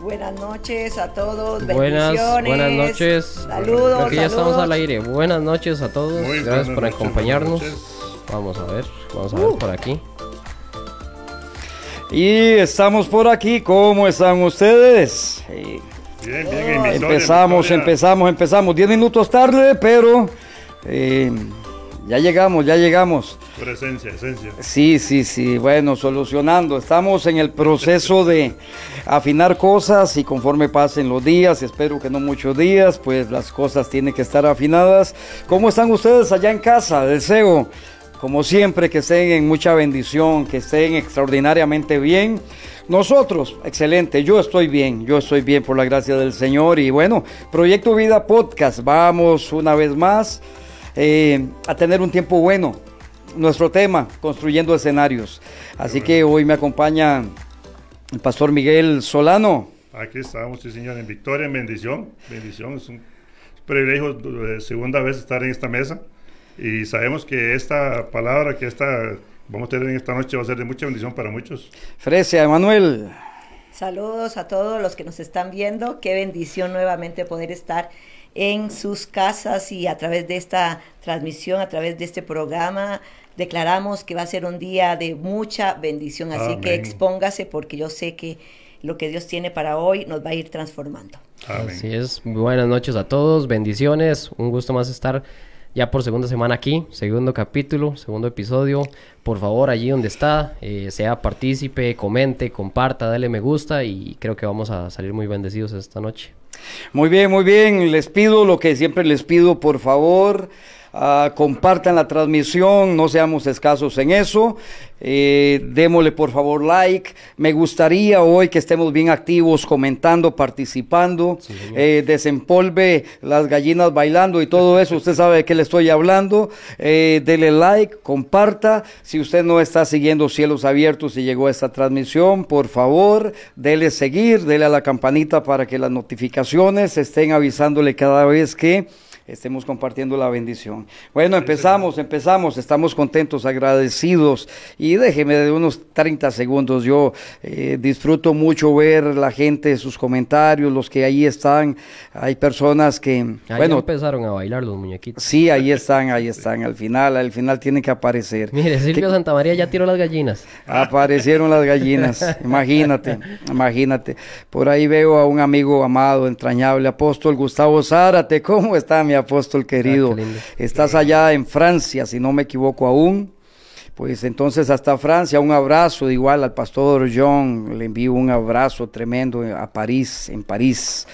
Buenas noches a todos. Buenas, buenas noches. Saludos. Aquí ya estamos al aire. Buenas noches a todos. Gracias por acompañarnos. Vamos a ver, vamos a ver uh. por aquí. Y estamos por aquí. ¿Cómo están ustedes? Bien, bien, Empezamos, empezamos, empezamos. Diez minutos tarde, pero eh, ya llegamos, ya llegamos. Presencia, esencia. Sí, sí, sí. Bueno, solucionando. Estamos en el proceso de afinar cosas y conforme pasen los días, espero que no muchos días, pues las cosas tienen que estar afinadas. ¿Cómo están ustedes allá en casa? Deseo, como siempre, que estén en mucha bendición, que estén extraordinariamente bien. Nosotros, excelente, yo estoy bien, yo estoy bien por la gracia del Señor y bueno, Proyecto Vida Podcast, vamos una vez más eh, a tener un tiempo bueno. Nuestro tema, construyendo escenarios. Así que hoy me acompaña el pastor Miguel Solano. Aquí estamos, sí señor, en victoria, en bendición. Bendición, es un privilegio de segunda vez estar en esta mesa. Y sabemos que esta palabra que esta, vamos a tener en esta noche va a ser de mucha bendición para muchos. Frecia, Emanuel. Saludos a todos los que nos están viendo. Qué bendición nuevamente poder estar en sus casas y a través de esta transmisión, a través de este programa, declaramos que va a ser un día de mucha bendición. Así que expóngase porque yo sé que lo que Dios tiene para hoy nos va a ir transformando. Así es. Buenas noches a todos, bendiciones. Un gusto más estar ya por segunda semana aquí, segundo capítulo, segundo episodio. Por favor, allí donde está, eh, sea partícipe, comente, comparta, dale me gusta y creo que vamos a salir muy bendecidos esta noche. Muy bien, muy bien. Les pido lo que siempre les pido, por favor. Uh, compartan la transmisión, no seamos escasos en eso. Eh, démosle por favor like. Me gustaría hoy que estemos bien activos, comentando, participando. eh, desempolve las gallinas bailando y todo eso. Usted sabe de qué le estoy hablando. Eh, dele like, comparta. Si usted no está siguiendo Cielos Abiertos y llegó a esta transmisión, por favor, dele seguir, dele a la campanita para que las notificaciones estén avisándole cada vez que estemos compartiendo la bendición. Bueno, empezamos, empezamos, estamos contentos, agradecidos y déjeme de unos 30 segundos, yo eh, disfruto mucho ver la gente, sus comentarios, los que ahí están, hay personas que... bueno, empezaron a bailar los muñequitos. Sí, ahí están, ahí están, al final, al final tienen que aparecer. Mire, Silvio Santa María ya tiró las gallinas. Aparecieron las gallinas, imagínate, imagínate. Por ahí veo a un amigo amado, entrañable, apóstol Gustavo Zárate, ¿cómo está mi mi apóstol querido. Ah, Estás allá en Francia, si no me equivoco aún. Pues entonces hasta Francia, un abrazo igual al pastor John, le envío un abrazo tremendo a París, en París.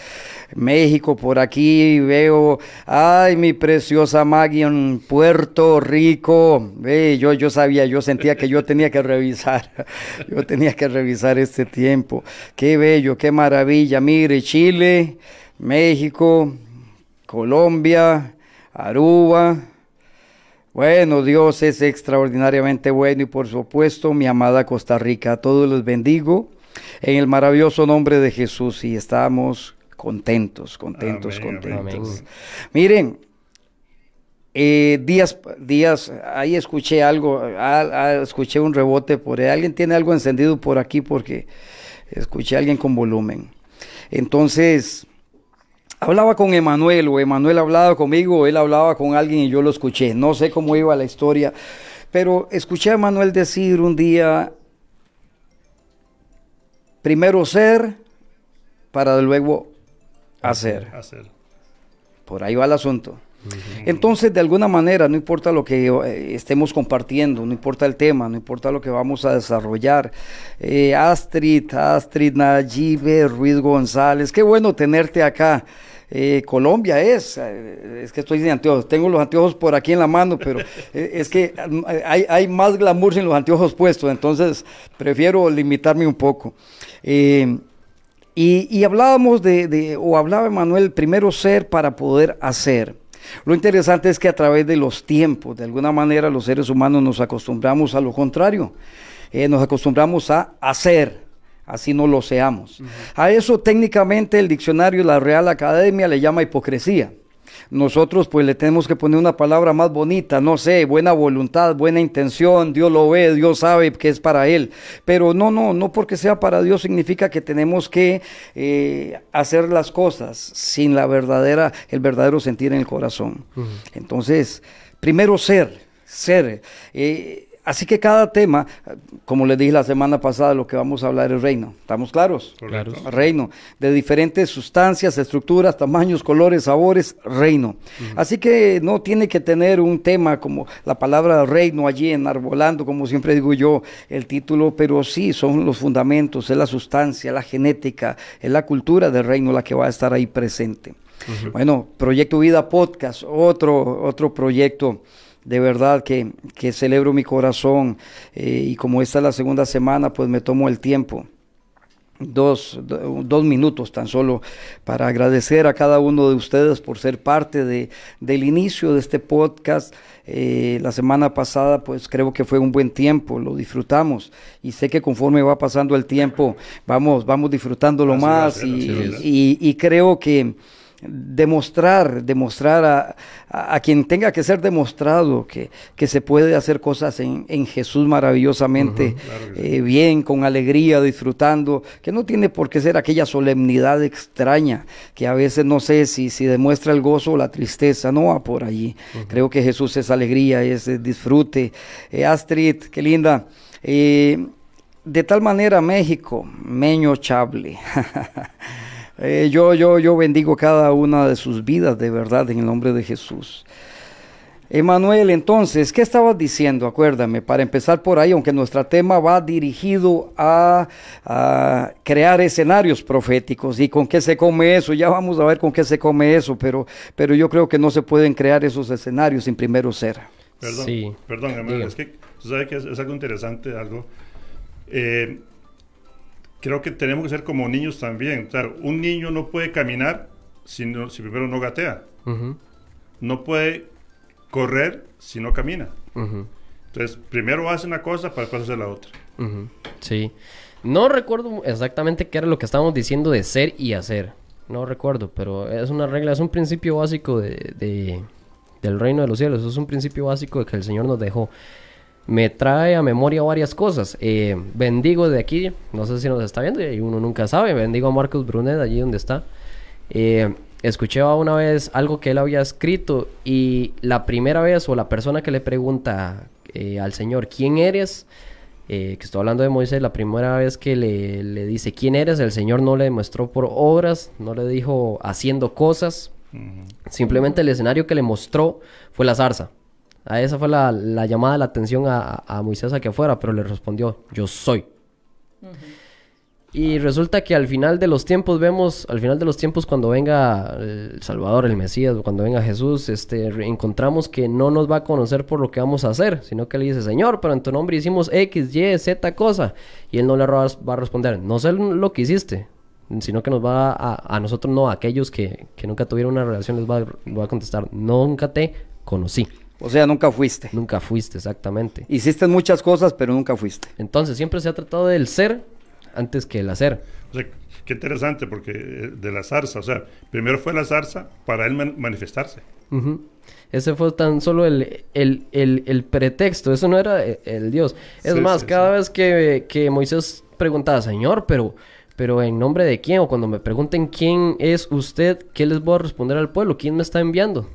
México, por aquí veo, ay, mi preciosa Maggie en Puerto Rico. Ve, yo, yo sabía, yo sentía que yo tenía que revisar, yo tenía que revisar este tiempo. Qué bello, qué maravilla. Mire, Chile, México, Colombia, Aruba. Bueno, Dios es extraordinariamente bueno y por supuesto mi amada Costa Rica. A todos los bendigo en el maravilloso nombre de Jesús y estamos contentos, contentos, contentos. Miren, eh, días, días, ahí escuché algo, escuché un rebote por ahí. Alguien tiene algo encendido por aquí porque escuché a alguien con volumen. Entonces, Hablaba con Emanuel o Emanuel hablaba conmigo o él hablaba con alguien y yo lo escuché. No sé cómo iba la historia, pero escuché a Emanuel decir un día, primero ser para luego hacer. hacer. Por ahí va el asunto. Entonces, de alguna manera, no importa lo que eh, estemos compartiendo, no importa el tema, no importa lo que vamos a desarrollar. Eh, Astrid, Astrid Nayibe, Ruiz González, qué bueno tenerte acá. Eh, Colombia es, eh, es que estoy sin anteojos, tengo los anteojos por aquí en la mano, pero eh, es que hay, hay, más glamour sin los anteojos puestos, entonces prefiero limitarme un poco. y, hablábamos de, de, o hablaba Manuel, primero ser para poder hacer. Lo interesante es que a través de los tiempos, de alguna manera los seres humanos nos acostumbramos a lo contrario, nos acostumbramos a hacer así no lo seamos. A eso técnicamente el diccionario de la Real Academia le llama hipocresía. nosotros pues le tenemos que poner una palabra más bonita, no sé, buena voluntad, buena intención, Dios lo ve, Dios sabe que es para Él. Pero no, no, no porque sea para Dios significa que tenemos que eh, hacer las cosas sin la verdadera, el verdadero sentir en el corazón. Entonces, primero ser, ser. Eh, Así que cada tema, como les dije la semana pasada, lo que vamos a hablar es reino. ¿Estamos claros? Claro. Reino. De diferentes sustancias, estructuras, tamaños, colores, sabores, reino. Así que no tiene que tener un tema como la palabra reino allí enarbolando, como siempre digo yo, el título, pero sí son los fundamentos, es la sustancia, la genética, es la cultura del reino la que va a estar ahí presente. Bueno, Proyecto Vida Podcast, otro, otro proyecto de verdad que, celebro mi corazón eh, y como esta es la segunda semana, pues me tomo el tiempo. Dos, dos, minutos tan solo para agradecer a cada uno de ustedes por ser parte de, del inicio de este podcast. Eh, la semana pasada pues creo que fue un buen tiempo, lo disfrutamos y sé que conforme va pasando el tiempo vamos, vamos disfrutándolo más y, creo que demostrar, demostrar a, quien tenga que ser demostrado que, que se puede hacer cosas en, en Jesús maravillosamente eh, bien, con alegría, disfrutando, que no tiene por qué ser aquella solemnidad extraña, que a veces no sé si, si demuestra el gozo o la tristeza, no va por allí. Creo que Jesús es alegría, es, disfrute. Eh, Astrid, qué linda. Eh, de tal manera México, Meño Chable. Eh, yo, yo, yo bendigo cada una de sus vidas de verdad en el nombre de Jesús. Emanuel, entonces, ¿qué estabas diciendo? Acuérdame, para empezar por ahí, aunque nuestro tema va dirigido a, crear escenarios proféticos y con qué se come eso, ya vamos a ver con qué se come eso, pero, pero yo creo que no se pueden crear esos escenarios sin primero ser. Perdón, sí. perdón, Emanuel, es que sabes que es, algo interesante, algo. Eh, creo que tenemos que ser como niños también. un niño no puede caminar si, si primero no gatea. No puede correr si no camina. Entonces, primero hace una cosa para después hacer la otra. Sí. No recuerdo exactamente qué era lo que estábamos diciendo de ser y hacer. No recuerdo, pero es una regla, es un principio básico de, del reino de los cielos. Es un principio básico que el Señor nos dejó me trae a memoria varias cosas. Eh, bendigo de aquí, no sé si nos está viendo y uno nunca sabe. Bendigo a Marcos Brunet, allí donde está. Eh, escuché una vez algo que él había escrito y la primera vez o la persona que le pregunta eh, al Señor, ¿quién eres? que estoy hablando de Moisés, la primera vez que le, le, dice quién eres, el Señor no le demostró por obras, no le dijo haciendo cosas. Simplemente el escenario que le mostró fue la zarza. A esa fue la, llamada de la atención a, Moisés a que fuera, pero le respondió, yo soy. Y resulta que al final de los tiempos vemos, al final de los tiempos cuando venga el Salvador, el Mesías, cuando venga Jesús, este, encontramos que no nos va a conocer por lo que vamos a hacer, sino que le dice, Señor, pero en tu nombre hicimos X, Y, Z cosa. Y él no le va a responder, no sé lo que hiciste, sino que nos va a, a nosotros, no, a aquellos que, nunca tuvieron una relación, les va, va a contestar, nunca te conocí. O sea, nunca fuiste. Nunca fuiste, exactamente. Hiciste muchas cosas, pero nunca fuiste. Entonces, siempre se ha tratado del ser antes que el hacer. O sea, qué interesante, porque eh, de la zarza, o sea, primero fue la zarza para él manifestarse. Ese fue tan solo el, el, pretexto, eso no era eh, el, Dios. Es más, cada vez que, que, Moisés preguntaba, Señor, pero, pero en nombre de quién, o cuando me pregunten quién es usted, ¿qué les voy a responder al pueblo? ¿Quién me está enviando?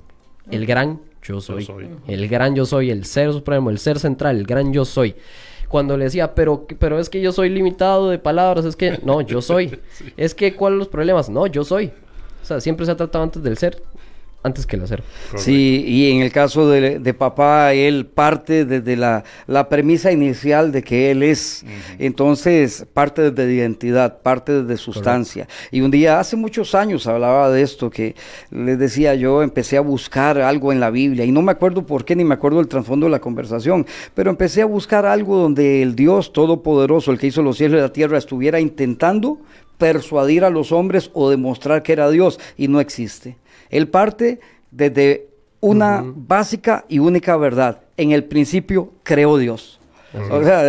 El gran yo soy. El gran yo soy, el ser supremo, el ser central, el gran yo soy. Cuando le decía, pero, pero es que yo soy limitado de palabras, es que no, yo soy. Es que, ¿cuáles los problemas? No, yo soy. O sea, siempre se ha tratado antes del ser antes que el hacer. Sí, y en el caso de, papá, él parte desde la, premisa inicial de que él es, entonces parte desde identidad, parte desde sustancia. Y un día, hace muchos años, hablaba de esto, que les decía yo, empecé a buscar algo en la Biblia, y no me acuerdo por qué, ni me acuerdo el trasfondo de la conversación, pero empecé a buscar algo donde el Dios Todopoderoso, el que hizo los cielos y la tierra, estuviera intentando persuadir a los hombres o demostrar que era Dios, y no existe. Él parte desde una básica y única verdad. En el principio creó Dios. O sea,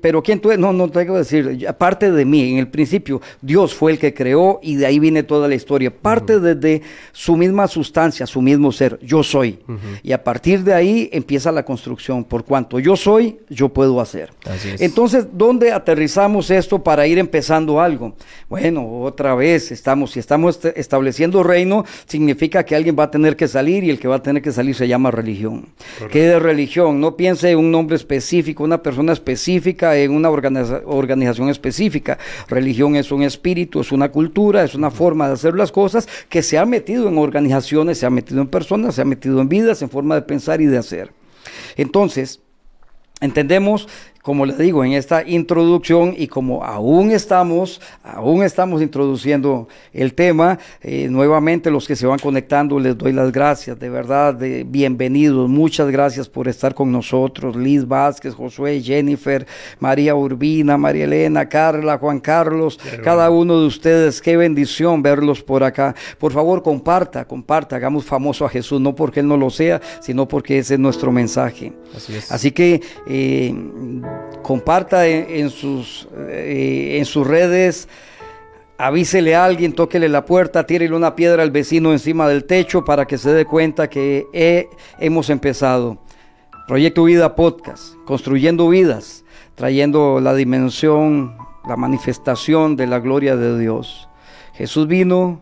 pero ¿quién tú No, no tengo que decir, aparte de mí, en el principio, Dios fue el que creó y de ahí viene toda la historia. Parte desde su misma sustancia, su mismo ser, yo soy. Y a partir de ahí empieza la construcción. Por cuanto yo soy, yo puedo hacer. Entonces, ¿dónde aterrizamos esto para ir empezando algo? Bueno, otra vez estamos, si estamos estableciendo reino, significa que alguien va a tener que salir y el que va a tener que salir se llama religión. ¿Qué de religión? No piense en un nombre específico, una persona específica, en una organización específica. Religión es un espíritu, es una cultura, es una forma de hacer las cosas que se ha metido en organizaciones, se ha metido en personas, se ha metido en vidas, en forma de pensar y de hacer. Entonces, entendemos como les digo, en esta introducción y como aún estamos, aún estamos introduciendo el tema, eh, nuevamente los que se van conectando les doy las gracias, de verdad, de bienvenidos, muchas gracias por estar con nosotros, Liz Vázquez, Josué, Jennifer, María Urbina, María Elena, Carla, Juan Carlos, cada uno de ustedes, qué bendición verlos por acá. Por favor, comparta, comparta, hagamos famoso a Jesús, no porque Él no lo sea, sino porque ese es nuestro mensaje. Así, es. Así que... Eh, comparta en, sus, eh, en sus redes, avísele a alguien, tóquele la puerta, tírele una piedra al vecino encima del techo para que se dé cuenta que hemos empezado. Proyecto Vida Podcast, construyendo vidas, trayendo la dimensión, la manifestación de la gloria de Dios. Jesús vino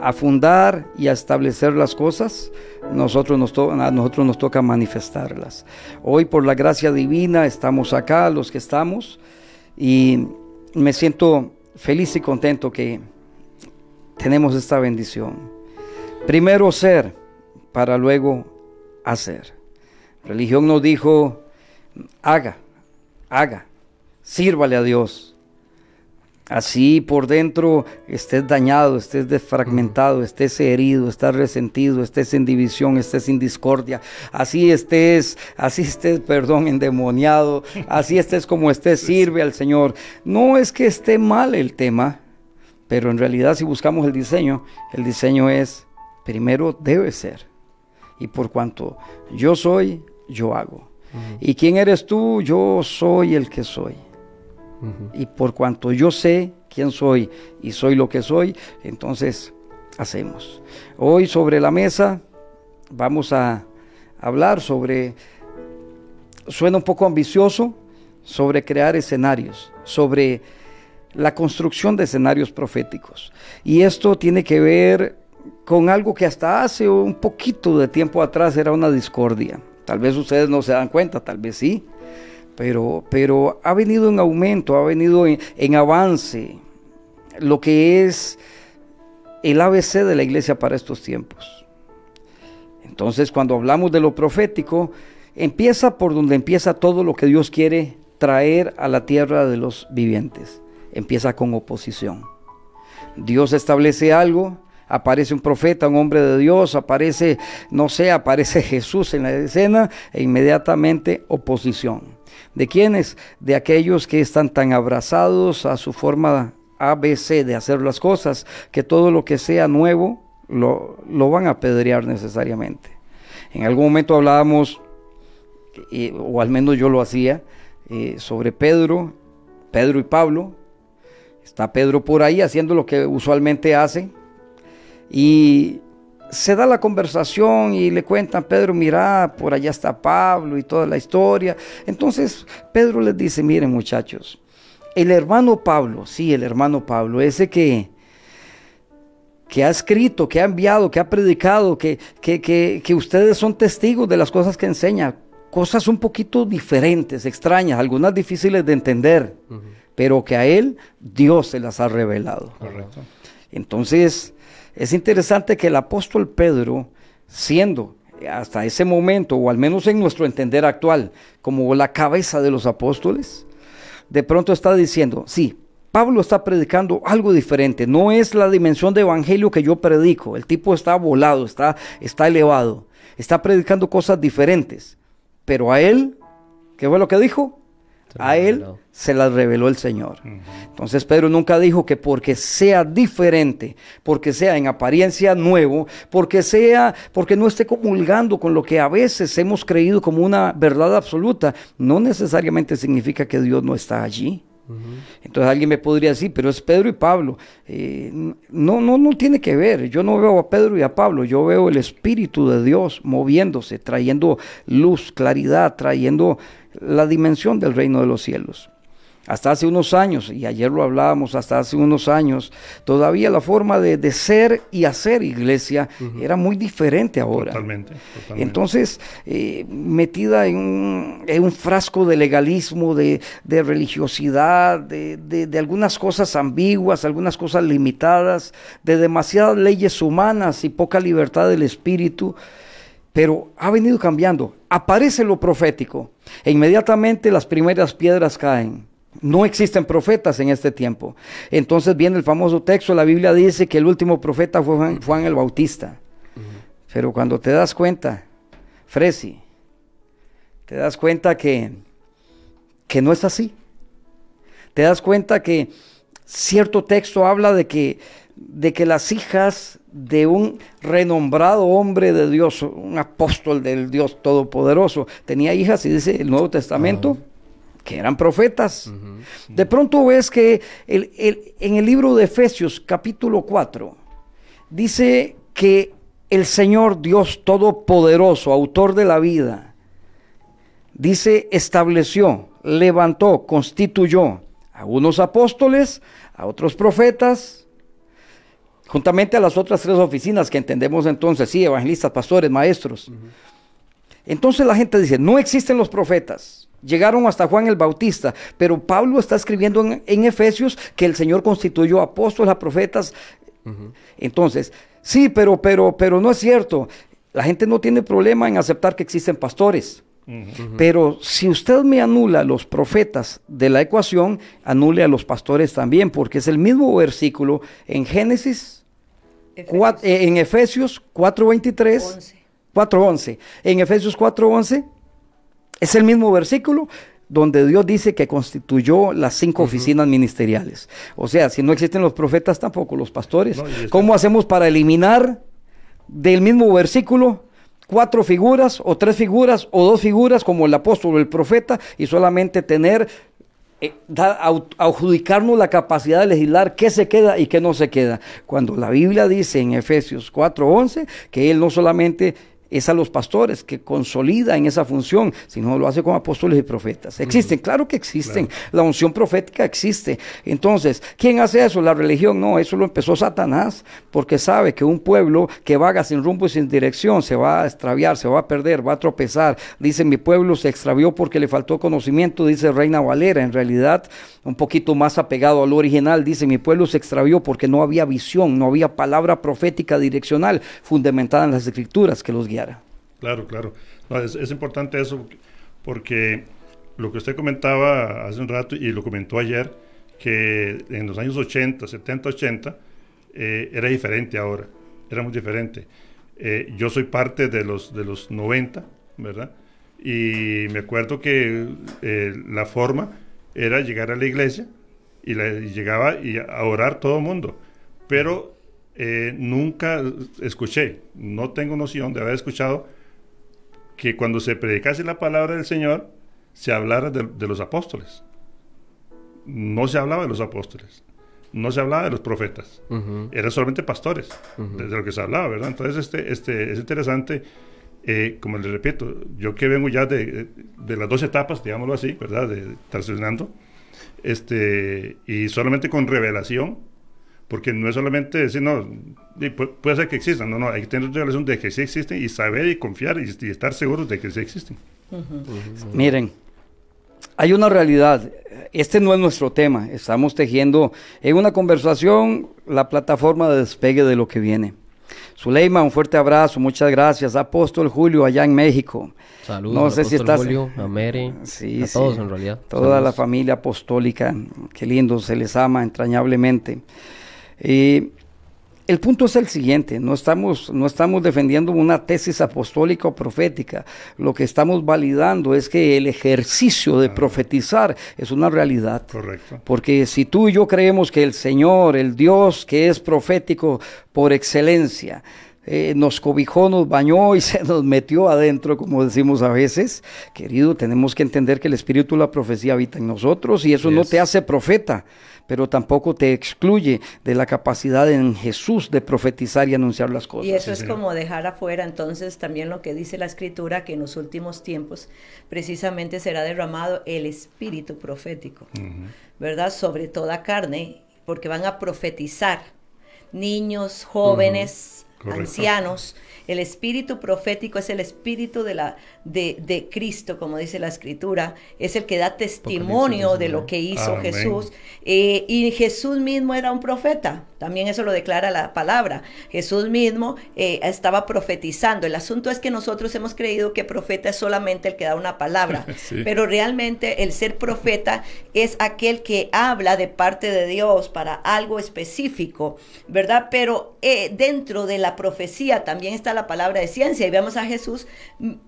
a fundar y a establecer las cosas, nosotros nos a nosotros nos toca manifestarlas. Hoy por la gracia divina estamos acá, los que estamos, y me siento feliz y contento que tenemos esta bendición. Primero ser para luego hacer. Religión nos dijo, haga, haga, sírvale a Dios. Así por dentro estés dañado, estés desfragmentado, estés herido, estés resentido, estés en división, estés en discordia. Así estés, así estés, perdón, endemoniado. Así estés como estés, sirve al Señor. No es que esté mal el tema, pero en realidad si buscamos el diseño, el diseño es, primero debe ser. Y por cuanto yo soy, yo hago. ¿Y quién eres tú? Yo soy el que soy. Y por cuanto yo sé quién soy y soy lo que soy, entonces hacemos. Hoy sobre la mesa vamos a hablar sobre, suena un poco ambicioso, sobre crear escenarios, sobre la construcción de escenarios proféticos. Y esto tiene que ver con algo que hasta hace un poquito de tiempo atrás era una discordia. Tal vez ustedes no se dan cuenta, tal vez sí pero, pero ha venido en aumento, ha venido en, avance lo que es el ABC de la iglesia para estos tiempos. Entonces, cuando hablamos de lo profético, empieza por donde empieza todo lo que Dios quiere traer a la tierra de los vivientes. Empieza con oposición. Dios establece algo, aparece un profeta, un hombre de Dios, aparece, no sé, aparece Jesús en la escena e inmediatamente oposición. ¿De quiénes? De aquellos que están tan abrazados a su forma ABC de hacer las cosas, que todo lo que sea nuevo lo, van a apedrear necesariamente. En algún momento hablábamos, o al menos yo lo hacía, eh, sobre Pedro, Pedro y Pablo. Está Pedro por ahí haciendo lo que usualmente hace. Y se da la conversación y le cuentan, Pedro, mira, por allá está Pablo y toda la historia. Entonces Pedro les dice, miren muchachos, el hermano Pablo, sí, el hermano Pablo, ese que, que ha escrito, que ha enviado, que ha predicado, que, que, ustedes son testigos de las cosas que enseña, cosas un poquito diferentes, extrañas, algunas difíciles de entender, pero que a él Dios se las ha revelado. Correcto. Entonces, es interesante que el apóstol Pedro, siendo hasta ese momento, o al menos en nuestro entender actual, como la cabeza de los apóstoles, de pronto está diciendo, sí, Pablo está predicando algo diferente, no es la dimensión de evangelio que yo predico, el tipo está volado, está, está elevado, está predicando cosas diferentes, pero a él, ¿qué fue lo que dijo? A él se las reveló el Señor. Entonces Pedro nunca dijo que porque sea diferente, porque sea en apariencia nuevo, porque sea, porque no esté comulgando con lo que a veces hemos creído como una verdad absoluta, no necesariamente significa que Dios no está allí. Entonces alguien me podría decir, pero es Pedro y Pablo. Eh, no, no, no tiene que ver. Yo no veo a Pedro y a Pablo, yo veo el Espíritu de Dios moviéndose, trayendo luz, claridad, trayendo la dimensión del reino de los cielos. Hasta hace unos años, y ayer lo hablábamos, hasta hace unos años, todavía la forma de, ser y hacer iglesia era muy diferente ahora. Totalmente. Entonces, eh, metida en un, frasco de legalismo, de, religiosidad, de, de, algunas cosas ambiguas, algunas cosas limitadas, de demasiadas leyes humanas y poca libertad del espíritu, pero ha venido cambiando. Aparece lo profético e inmediatamente las primeras piedras caen. No existen profetas en este tiempo. Entonces viene el famoso texto, la Biblia dice que el último profeta fue Juan, el Bautista. Pero cuando te das cuenta, Fresi, te das cuenta que, que no es así. Te das cuenta que cierto texto habla de que, de que las hijas de un renombrado hombre de Dios, un apóstol del Dios Todopoderoso, tenía hijas y dice el Nuevo Testamento que eran profetas. De pronto ves que en el libro de Efesios capítulo 4 dice que el Señor Dios Todopoderoso, autor de la vida, dice, estableció, levantó, constituyó a unos apóstoles, a otros profetas, juntamente a las otras tres oficinas que entendemos entonces, sí, evangelistas, pastores, maestros. Entonces la gente dice, no existen los profetas llegaron hasta Juan el Bautista, pero Pablo está escribiendo en, Efesios que el Señor constituyó apóstoles, a profetas. Entonces, sí, pero, pero, pero no es cierto. La gente no tiene problema en aceptar que existen pastores. Pero si usted me anula a los profetas de la ecuación, anule a los pastores también, porque es el mismo versículo en Génesis, eh, en Efesios 4.23, 4.11. En Efesios 4.11 es el mismo versículo donde Dios dice que constituyó las cinco oficinas ministeriales. O sea, si no existen los profetas, tampoco los pastores. ¿Cómo hacemos para eliminar del mismo versículo cuatro figuras o tres figuras o dos figuras como el apóstol o el profeta y solamente tener eh, adjudicarnos la capacidad de legislar qué se queda y qué no se queda. Cuando la Biblia dice en Efesios 4:11 que Él no solamente es a los pastores que consolida en esa función, sino lo hace con apóstoles y profetas. Existen, claro que existen. La unción profética existe. Entonces, ¿quién hace eso? La religión. No, eso lo empezó Satanás, porque sabe que un pueblo que vaga sin rumbo y sin dirección se va a extraviar, se va a perder, va a tropezar. Dice, mi pueblo se extravió porque le faltó conocimiento, dice Reina Valera. En realidad, un poquito más apegado al original, dice, mi pueblo se extravió porque no había visión, no había palabra profética direccional fundamentada en las escrituras que los Claro, claro. es, importante eso porque lo que usted comentaba hace un rato y lo comentó ayer, que en los años 80, 70, 80, era diferente ahora, era muy diferente. Eh, yo soy parte de los, de los 90, ¿verdad? Y me acuerdo que eh, la forma era llegar a la iglesia y, llegaba y a orar todo el mundo. Pero eh, nunca escuché, no tengo noción de haber escuchado que cuando se predicase la palabra del Señor, se hablara de, los apóstoles. No se hablaba de los apóstoles, no se hablaba de los profetas, eran solamente pastores, de, lo que se hablaba, ¿verdad? Entonces, este, este, es interesante, eh, como les repito, yo que vengo ya de, de, las dos etapas, digámoslo así, ¿verdad? De transicionando, este, y solamente con revelación, porque no es solamente decir, no, puede ser que existan, no, no, hay que tener relación de que sí existen y saber y confiar y, estar seguros de que sí existen. Miren, hay una realidad, este no es nuestro tema, estamos tejiendo en una conversación la plataforma de despegue de lo que viene. Zuleima, un fuerte abrazo, muchas gracias. Apóstol Julio, allá en México. Saludos, no sé si estás... Julio, a Mary, a todos en realidad. Toda la familia apostólica, qué lindo, se les ama entrañablemente. El punto es el siguiente, no estamos, no estamos defendiendo una tesis apostólica o profética, lo que estamos validando es que el ejercicio de profetizar es una realidad. Correcto. Porque si tú y yo creemos que el Señor, el Dios que es profético por excelencia, eh, nos cobijó, nos bañó y se nos metió adentro, como decimos a veces. Querido, tenemos que entender que el espíritu de la profecía habita en nosotros y eso no te hace profeta pero tampoco te excluye de la capacidad en Jesús de profetizar y anunciar las cosas. Y eso es como dejar afuera entonces también lo que dice la escritura, que en los últimos tiempos precisamente será derramado el espíritu profético, ¿verdad? Sobre toda carne, porque van a profetizar niños, jóvenes, ancianos el espíritu profético es el espíritu de, la, de, de Cristo, como dice la escritura, es el que da testimonio de lo que hizo Jesús. Eh, y Jesús mismo era un profeta, también eso lo declara la palabra. Jesús mismo eh, estaba profetizando. El asunto es que nosotros hemos creído que profeta es solamente el que da una palabra, pero realmente el ser profeta es aquel que habla de parte de Dios para algo específico, ¿verdad? Pero eh, dentro de la profecía también está la palabra de ciencia y vemos a Jesús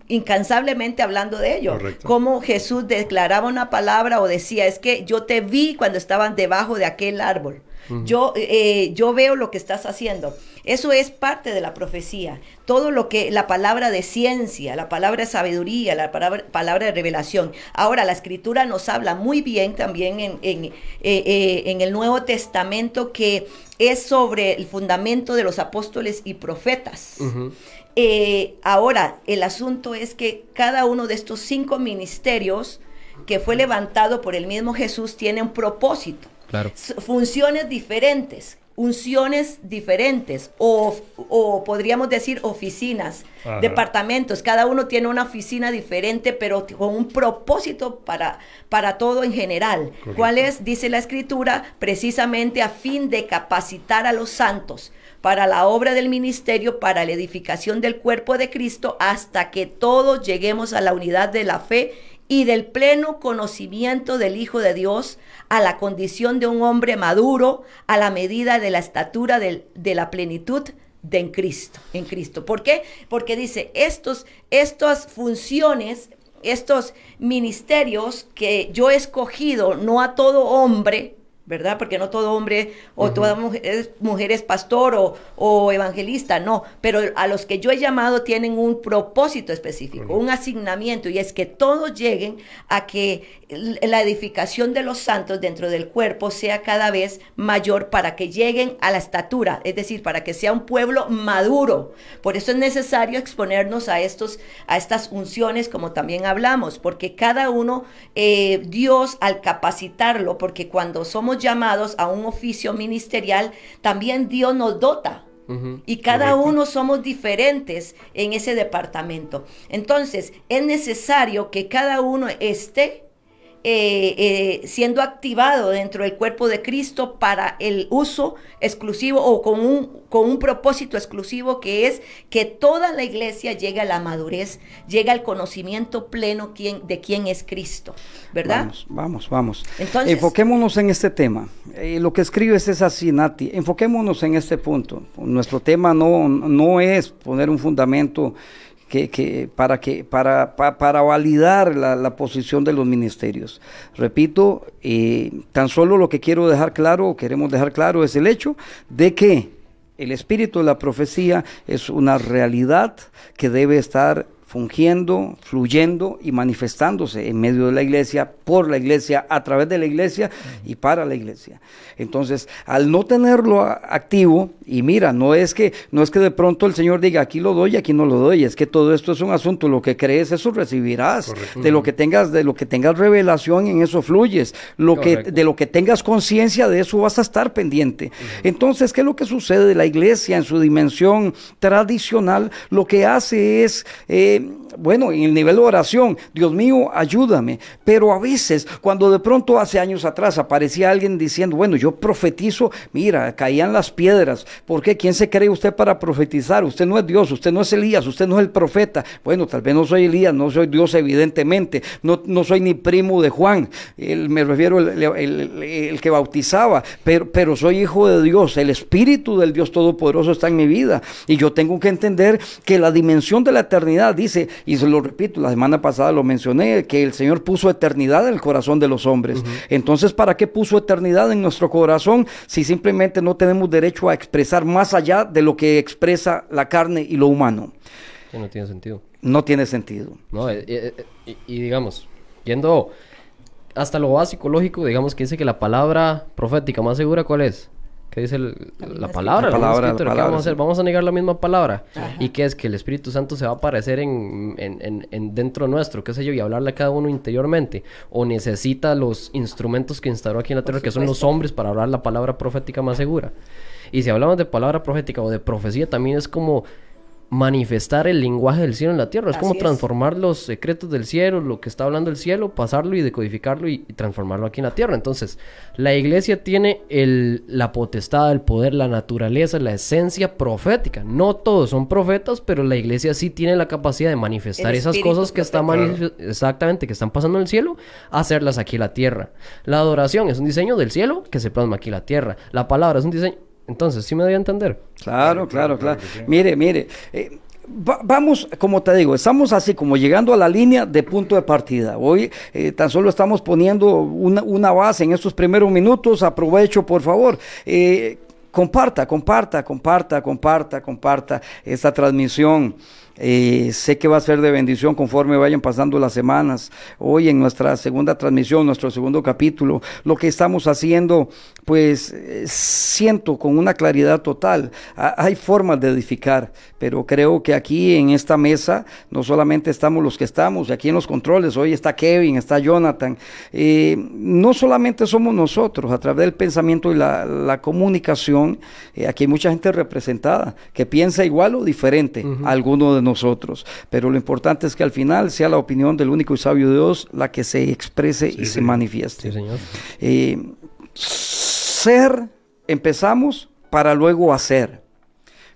incansablemente hablando de ello. Como Jesús declaraba una palabra o decía, es que yo te vi cuando estaban debajo de aquel árbol. Yo, eh, yo veo lo que estás haciendo. Eso es parte de la profecía. Todo lo que la palabra de ciencia, la palabra de sabiduría, la palabra, palabra de revelación. Ahora, la escritura nos habla muy bien también en, en, eh, eh, en el Nuevo Testamento que es sobre el fundamento de los apóstoles y profetas. ahora, el asunto es que cada uno de estos cinco ministerios que fue levantado por el mismo Jesús tiene un propósito. Funciones diferentes, unciones diferentes o, podríamos decir oficinas, departamentos. Cada uno tiene una oficina diferente, pero con un propósito para, para todo en general. ¿Cuál es? Dice la escritura, precisamente a fin de capacitar a los santos para la obra del ministerio, para la edificación del cuerpo de Cristo, hasta que todos lleguemos a la unidad de la fe y del pleno conocimiento del Hijo de Dios a la condición de un hombre maduro a la medida de la estatura de la plenitud de en Cristo, en Cristo. ¿Por qué? Porque dice, estos, estas funciones, estos ministerios que yo he escogido, no a todo hombre, ¿verdad? Porque no todo hombre o toda mujer es, pastor o, evangelista, no, pero a los que yo he llamado tienen un propósito específico, un asignamiento, y es que todos lleguen a que la edificación de los santos dentro del cuerpo sea cada vez mayor para que lleguen a la estatura, es decir, para que sea un pueblo maduro. Por eso es necesario exponernos a, estos, a estas unciones, como también hablamos, porque cada uno, eh, Dios al capacitarlo, porque cuando somos llamados a un oficio ministerial, también Dios nos dota. Y cada uno somos diferentes en ese departamento. Entonces, es necesario que cada uno esté eh, eh, siendo activado dentro del cuerpo de Cristo para el uso exclusivo o con un, con un propósito exclusivo que es que toda la iglesia llegue a la madurez, llegue al conocimiento pleno de quién es Cristo, ¿verdad? Vamos, vamos, vamos. Entonces, Enfoquémonos en este tema. Eh, lo que escribes es así, Nati. Enfoquémonos en este punto. Nuestro tema no, no es poner un fundamento que, para, que, para, para validar la, posición de los ministerios. Repito, eh, tan solo lo que quiero dejar claro, o queremos dejar claro, es el hecho de que el espíritu de la profecía es una realidad que debe estar fungiendo, fluyendo y manifestándose en medio de la iglesia, por la iglesia, a través de la iglesia y para la iglesia. Entonces, al no tenerlo activo, y mira, no es que no es que de pronto el Señor diga aquí lo doy, aquí no lo doy, es que todo esto es un asunto, lo que crees eso recibirás, de lo que tengas de lo que tengas revelación en eso fluyes, lo que de lo que tengas conciencia de eso vas a estar pendiente. Entonces, ¿qué es lo que sucede? La iglesia en su dimensión tradicional lo que hace es eh, bueno, en el nivel de oración, Dios mío, ayúdame. Pero a veces, cuando de pronto hace años atrás aparecía alguien diciendo, bueno, yo profetizo, mira, caían las piedras. ¿Por qué? ¿Quién se cree usted para profetizar? Usted no es Dios, usted no es Elías, usted no es el profeta. Bueno, tal vez no soy Elías, no soy Dios evidentemente, no, no soy ni primo de Juan, el, me refiero el, que bautizaba, pero, pero soy hijo de Dios, el Espíritu del Dios Todopoderoso está en mi vida. Y yo tengo que entender que la dimensión de la eternidad, dice, y se lo repito, la semana pasada lo mencioné, que el Señor puso eternidad en el corazón de los hombres. Entonces, ¿para qué puso eternidad en nuestro corazón si simplemente no tenemos derecho a expresar más allá de lo que expresa la carne y lo humano? Que no tiene sentido. No tiene sentido. No, eh, eh, eh, y, digamos, yendo hasta lo básico, lógico, digamos que dice que la palabra profética más segura, ¿cuál es? ¿Qué dice la, palabra? La palabra, ¿Qué vamos a hacer? Vamos a negar la misma palabra. ¿Y qué es? Que el Espíritu Santo se va a aparecer en, en, en, dentro nuestro, qué sé yo, y hablarle a cada uno interiormente. O necesita los instrumentos que instauró aquí en la tierra, que son los hombres, para hablar la palabra profética más segura. Y si hablamos de palabra profética o de profecía, también es como manifestar el lenguaje del cielo en la tierra. Es como transformar los secretos del cielo, lo que está hablando el cielo, pasarlo y decodificarlo y, transformarlo aquí en la tierra. Entonces, la iglesia tiene el, la potestad, el poder, la naturaleza, la esencia profética. No todos son profetas, pero la iglesia sí tiene la capacidad de manifestar esas cosas que están exactamente, que están pasando en el cielo, hacerlas aquí en la tierra. La adoración es un diseño del cielo que se plasma aquí en la tierra. La palabra es un diseño entonces, ¿sí me doy a entender? Claro, claro, claro. Mire, mire, eh, vamos, como te digo, estamos así como llegando a la línea de punto de partida. Hoy eh, tan solo estamos poniendo una, base en estos primeros minutos. Aprovecho, por favor. Eh, comparta, comparta, comparta, comparta, comparta esta transmisión. Eh, sé que va a ser de bendición conforme vayan pasando las semanas. Hoy en nuestra segunda transmisión, nuestro segundo capítulo, lo que estamos haciendo, pues eh, siento con una claridad total. hay formas de edificar, pero creo que aquí en esta mesa no solamente estamos los que estamos, aquí en los controles, hoy está Kevin, está Jonathan. Eh, no solamente somos nosotros, a través del pensamiento y la, comunicación, aquí hay mucha gente representada que piensa igual o diferente a alguno de nosotros. Pero lo importante es que al final sea la opinión del único y sabio Dios la que se exprese y se manifieste. Eh, ser, empezamos para luego hacer.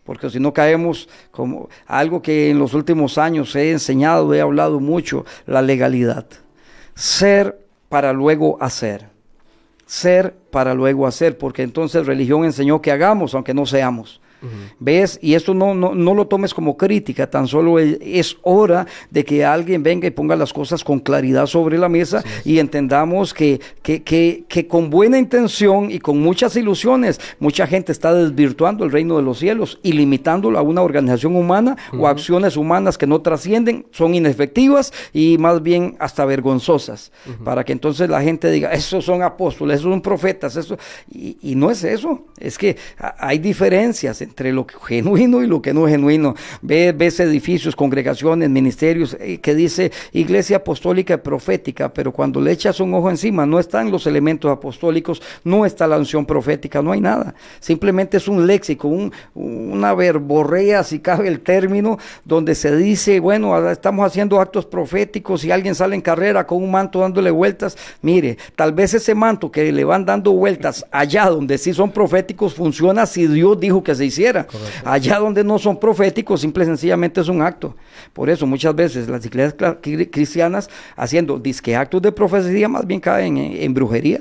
Porque si no caemos como algo que en los últimos años he enseñado, he hablado mucho, la legalidad. Ser para luego hacer. Ser para luego hacer, porque entonces religión enseñó que hagamos, aunque no seamos. ¿Ves? Y esto no, no, no, lo tomes como crítica, tan solo es, hora de que alguien venga y ponga las cosas con claridad sobre la mesa y entendamos que, que, que, que, con buena intención y con muchas ilusiones, mucha gente está desvirtuando el reino de los cielos y limitándolo a una organización humana o acciones humanas que no trascienden, son inefectivas y más bien hasta vergonzosas, para que entonces la gente diga, esos son apóstoles, esos son profetas, eso, y, y no es eso, es que hay diferencias entre lo genuino y lo que no es genuino. ves edificios, congregaciones, ministerios eh, que dice Iglesia Apostólica y Profética, pero cuando le echas un ojo encima no están los elementos apostólicos, no está la unción profética, no hay nada. Simplemente es un léxico, una verborrea, si cabe el término, donde se dice, bueno, estamos haciendo actos proféticos y alguien sale en carrera con un manto dándole vueltas. Mire, tal vez ese manto que le van dando vueltas allá donde sí son proféticos funciona si Dios dijo que se hiciera Allá donde no son proféticos, simple y sencillamente es un acto. Por eso muchas veces las iglesias cristianas haciendo disque actos de profecía más bien caen en, brujería,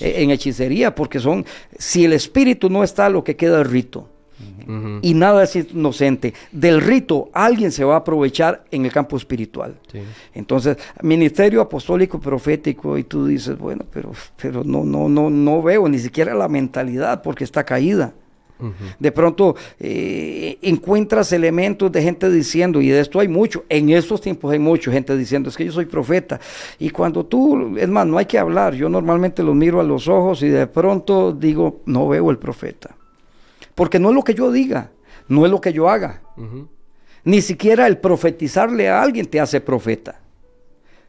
en hechicería, porque son, si el espíritu no está, lo que queda es rito. Y nada es inocente. Del rito alguien se va a aprovechar en el campo espiritual. Entonces, ministerio apostólico profético y tú dices, bueno, pero pero no no no no veo ni siquiera la mentalidad porque está caída. De pronto eh, encuentras elementos de gente diciendo, y de esto hay mucho, en estos tiempos hay mucho gente diciendo, es que yo soy profeta. Y cuando tú, es más, no hay que hablar, yo normalmente lo miro a los ojos y de pronto digo, no veo el profeta. Porque no es lo que yo diga, no es lo que yo haga. Ni siquiera el profetizarle a alguien te hace profeta.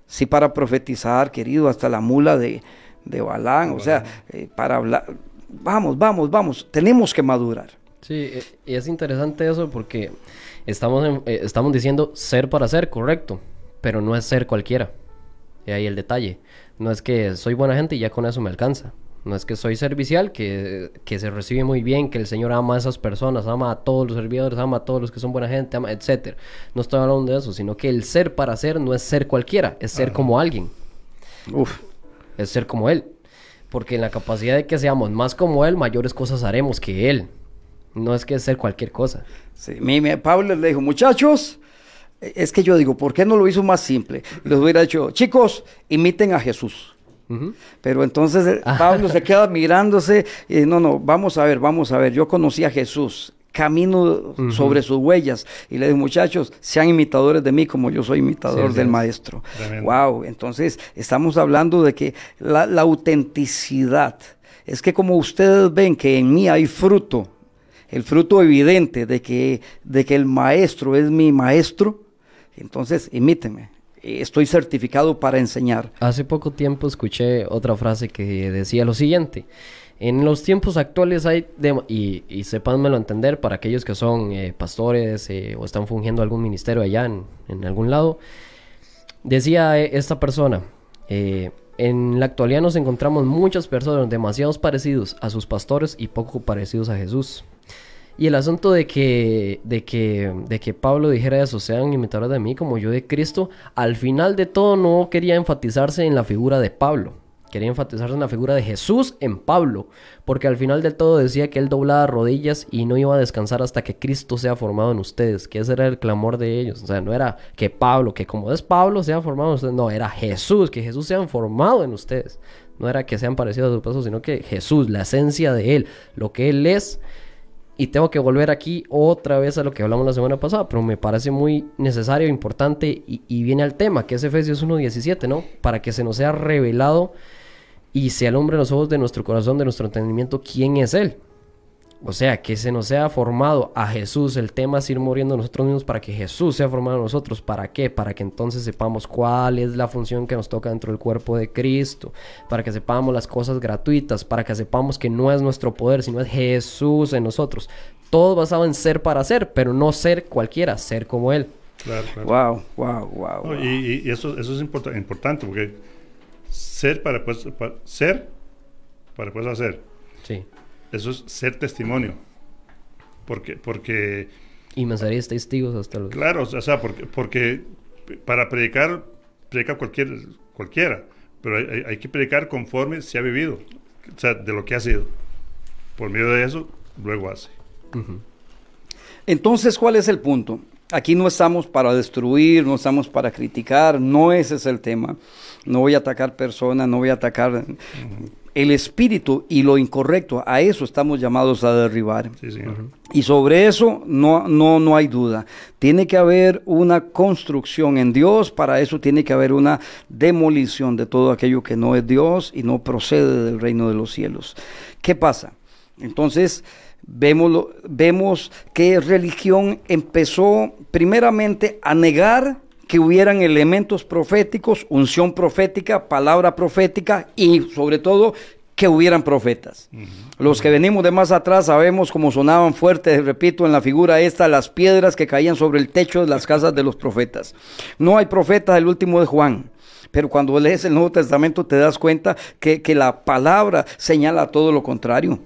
Si para profetizar, querido, hasta la mula de, de Balán, o sea, eh, para hablar, vamos, vamos, vamos, tenemos que madurar. Sí, y es interesante eso porque estamos, eh, estamos diciendo ser para ser, correcto, pero no es ser cualquiera. Y ahí el detalle. No es que soy buena gente y ya con eso me alcanza. No es que soy servicial, que, que, se recibe muy bien, que el Señor ama a esas personas, ama a todos los servidores, ama a todos los que son buena gente, ama, etc. No estoy hablando de eso, sino que el ser para ser no es ser cualquiera, es ser como alguien. Uf. Es ser como Él. Porque en la capacidad de que seamos más como Él, mayores cosas haremos que Él. No es que ser cualquier cosa. Sí, mi, Pablo le dijo, muchachos, es que yo digo, ¿por qué no lo hizo más simple? Les hubiera dicho, chicos, imiten a Jesús. Pero entonces eh, Pablo se queda mirándose y no, no, vamos a ver, vamos a ver, yo conocí a Jesús, camino sobre sus huellas y le digo, muchachos, sean imitadores de mí como yo soy imitador del maestro. Wow, entonces estamos hablando de que la, la autenticidad, es que como ustedes ven que en mí hay fruto, el fruto evidente de que, de que el maestro es mi maestro, entonces imíteme. Estoy certificado para enseñar. Hace poco tiempo escuché otra frase que decía lo siguiente. En los tiempos actuales hay, y, y sépanmelo entender para aquellos que son eh, pastores eh, o están fungiendo algún ministerio allá en, algún lado, decía eh, esta persona, en la actualidad nos encontramos muchas personas demasiados parecidos a sus pastores y poco parecidos a Jesús. Y el asunto de que, de que, de que Pablo dijera eso, sean imitadores de mí como yo de Cristo, al final de todo no quería enfatizarse en la figura de Pablo. Quería enfatizarse en la figura de Jesús en Pablo, porque al final de todo decía que él doblaba rodillas y no iba a descansar hasta que Cristo sea formado en ustedes, que ese era el clamor de ellos. O sea, no era que Pablo, que como es Pablo, sea formado en ustedes, no, era Jesús, que Jesús sea formado en ustedes. No era que sean parecidos a su paso, sino que Jesús, la esencia de Él, lo que Él es, y tengo que volver aquí otra vez a lo que hablamos la semana pasada, pero me parece muy necesario, importante y, viene al tema, que es Efesios 1.17, ¿no? Para que se nos sea revelado y se alumbre los ojos de nuestro corazón, de nuestro entendimiento, quién es Él. O sea, que se nos sea formado a Jesús. El tema es ir muriendo nosotros mismos para que Jesús sea formado a nosotros. ¿Para qué? Para que entonces sepamos cuál es la función que nos toca dentro del cuerpo de Cristo. Para que sepamos las cosas gratuitas. Para que sepamos que no es nuestro poder, sino es Jesús en nosotros. Todo basado en ser para ser, pero no ser cualquiera, ser como Él. Claro, Wow, wow, wow. y, eso, eso es importante porque ser para, pues, para ser para pues hacer. Sí. Eso es ser testimonio. Porque, porque... Y me serías testigos hasta los... Claro, o sea, porque, porque para predicar, predica cualquier, cualquiera, pero hay, que predicar conforme se ha vivido, o sea, de lo que ha sido. Por medio de eso, luego hace. Entonces, ¿cuál es el punto? Aquí no estamos para destruir, no estamos para criticar, no ese es el tema. No voy a atacar personas, no voy a atacar el espíritu y lo incorrecto, a eso estamos llamados a derribar. Y sobre eso no, no, no hay duda. Tiene que haber una construcción en Dios, para eso tiene que haber una demolición de todo aquello que no es Dios y no procede del reino de los cielos. ¿Qué pasa? Entonces, vemos, vemos que religión empezó primeramente a negar que hubieran elementos proféticos, unción profética, palabra profética y sobre todo que hubieran profetas. Los que venimos de más atrás sabemos cómo sonaban fuertes, repito, en la figura esta, las piedras que caían sobre el techo de las casas de los profetas. No hay profeta el último de Juan. Pero cuando lees el Nuevo Testamento te das cuenta que, que la palabra señala todo lo contrario.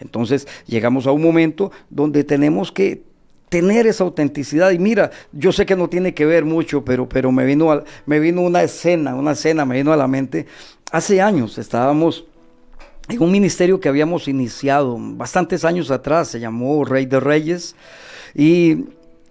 Entonces llegamos a un momento donde tenemos que tener esa autenticidad. Y mira, yo sé que no tiene que ver mucho, pero, pero me, vino me vino una escena, una escena me vino a la mente. Hace años estábamos en un ministerio que habíamos iniciado bastantes años atrás, se llamó Rey de Reyes, y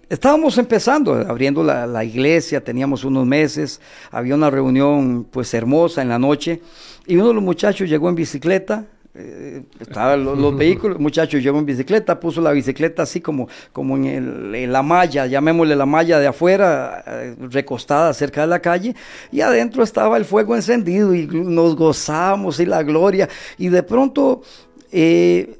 estábamos empezando, abriendo la, la iglesia, teníamos unos meses, había una reunión pues hermosa en la noche, y uno de los muchachos llegó en bicicleta, eh, estaban los, vehículos, muchachos llegó en bicicleta, puso la bicicleta así como, como en, la malla, llamémosle la malla de afuera, eh, recostada cerca de la calle, y adentro estaba el fuego encendido y nos gozamos y la gloria, y de pronto eh,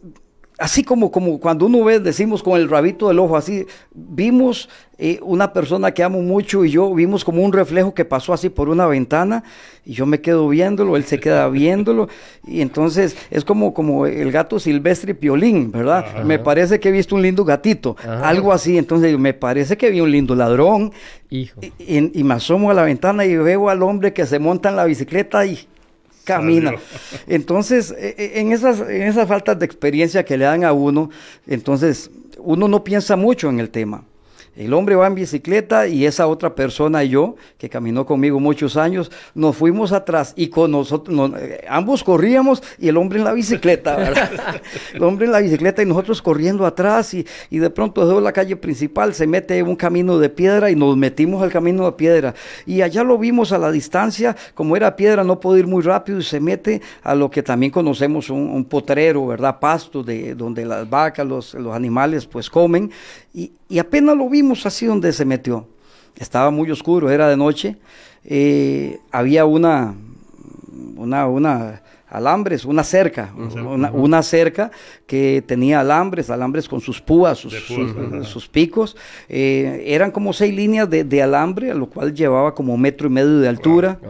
así como, como cuando uno ve, decimos con el rabito del ojo, así, vimos eh, una persona que amo mucho y yo vimos como un reflejo que pasó así por una ventana y yo me quedo viéndolo, él se queda viéndolo y entonces es como, como el gato silvestre piolín, ¿verdad? Me parece que he visto un lindo gatito, algo así, entonces me parece que vi un lindo ladrón Hijo. Y, y me asomo a la ventana y veo al hombre que se monta en la bicicleta y camina. Entonces, e, e, en esas, en esas faltas de experiencia que le dan a uno, entonces uno no piensa mucho en el tema. El hombre va en bicicleta y esa otra persona y yo, que caminó conmigo muchos años, nos fuimos atrás y con nosotros, eh, ambos corríamos y el hombre en la bicicleta, ¿verdad? el hombre en la bicicleta y nosotros corriendo atrás y, y de pronto desde la calle principal, se mete en un camino de piedra y nos metimos al camino de piedra. Y allá lo vimos a la distancia, como era piedra no puede ir muy rápido y se mete a lo que también conocemos un, un potrero, ¿verdad? Pasto de donde las vacas, los, los animales pues comen y, y apenas lo vimos así donde se metió. Estaba muy oscuro, era de noche. Eh, había una, una, una alambres, una cerca, una, cerca que tenía alambres, alambres con sus púas, sus, picos. Eh, eran como seis líneas de, alambre, a lo cual llevaba como metro y medio de altura.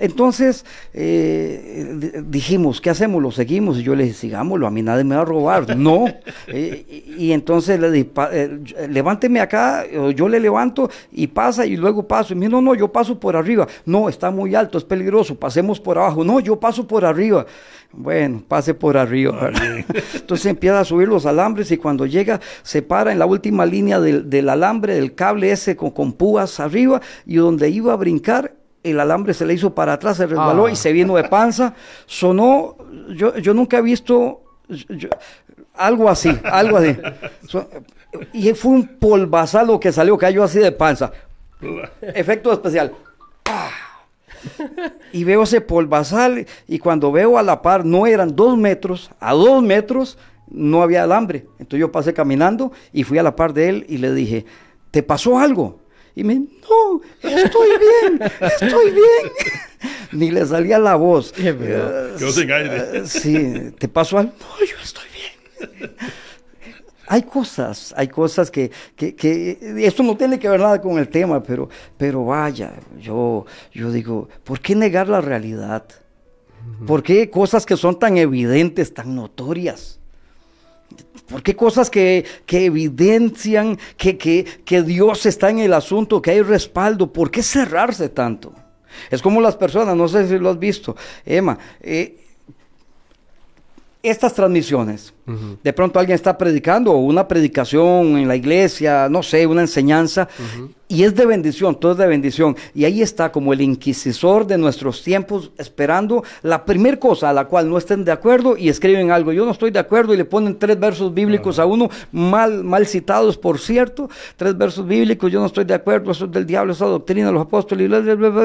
Entonces eh, dijimos, ¿qué hacemos? ¿Lo seguimos? Y yo le dije, sigámoslo, a mí nadie me va a robar. no. Eh, y, entonces le dije, eh, levánteme acá, yo le levanto y pasa y luego paso. Y me dijo, no, no, yo paso por arriba. No, está muy alto, es peligroso, pasemos por abajo. No, yo paso por arriba. Bueno, pase por arriba. Entonces empieza a subir los alambres y cuando llega se para en la última línea del, alambre, del cable ese con, con púas arriba y donde iba a brincar el alambre se le hizo para atrás, se resbaló y ah. se vino de panza. Sonó, yo, yo nunca he visto algo así, algo así. y fue un polvazal que salió, cayó así de panza. Efecto especial. Y veo ese polvazal y cuando veo a la par, no eran dos metros, a dos metros no había alambre. Entonces yo pasé caminando y fui a la par de él y le dije, ¿te pasó algo? Y me, no, estoy bien, estoy bien. Ni le salía la voz. Yo sin aire. Sí, ¿te pasó algo? No, yo estoy bien. Hay cosas, hay cosas que, que, que, esto no tiene que ver nada con el tema, pero, pero vaya, yo, yo digo, ¿por qué negar la realidad? ¿Por qué cosas que son tan evidentes, tan notorias? ¿Por qué cosas que, evidencian que, que, Dios está en el asunto, que hay respaldo? ¿Por qué cerrarse tanto? Es como las personas, no sé si lo has visto, Emma, eh, estas transmisiones. De pronto alguien está predicando o una predicación en la iglesia, no sé, una enseñanza, y es de bendición, todo es de bendición. Y ahí está como el inquisidor de nuestros tiempos esperando la primera cosa a la cual no estén de acuerdo y escriben algo. Yo no estoy de acuerdo y le ponen tres versos bíblicos a uno, mal, mal citados, por cierto, tres versos bíblicos, yo no estoy de acuerdo, eso es del diablo, esa doctrina de los apóstoles,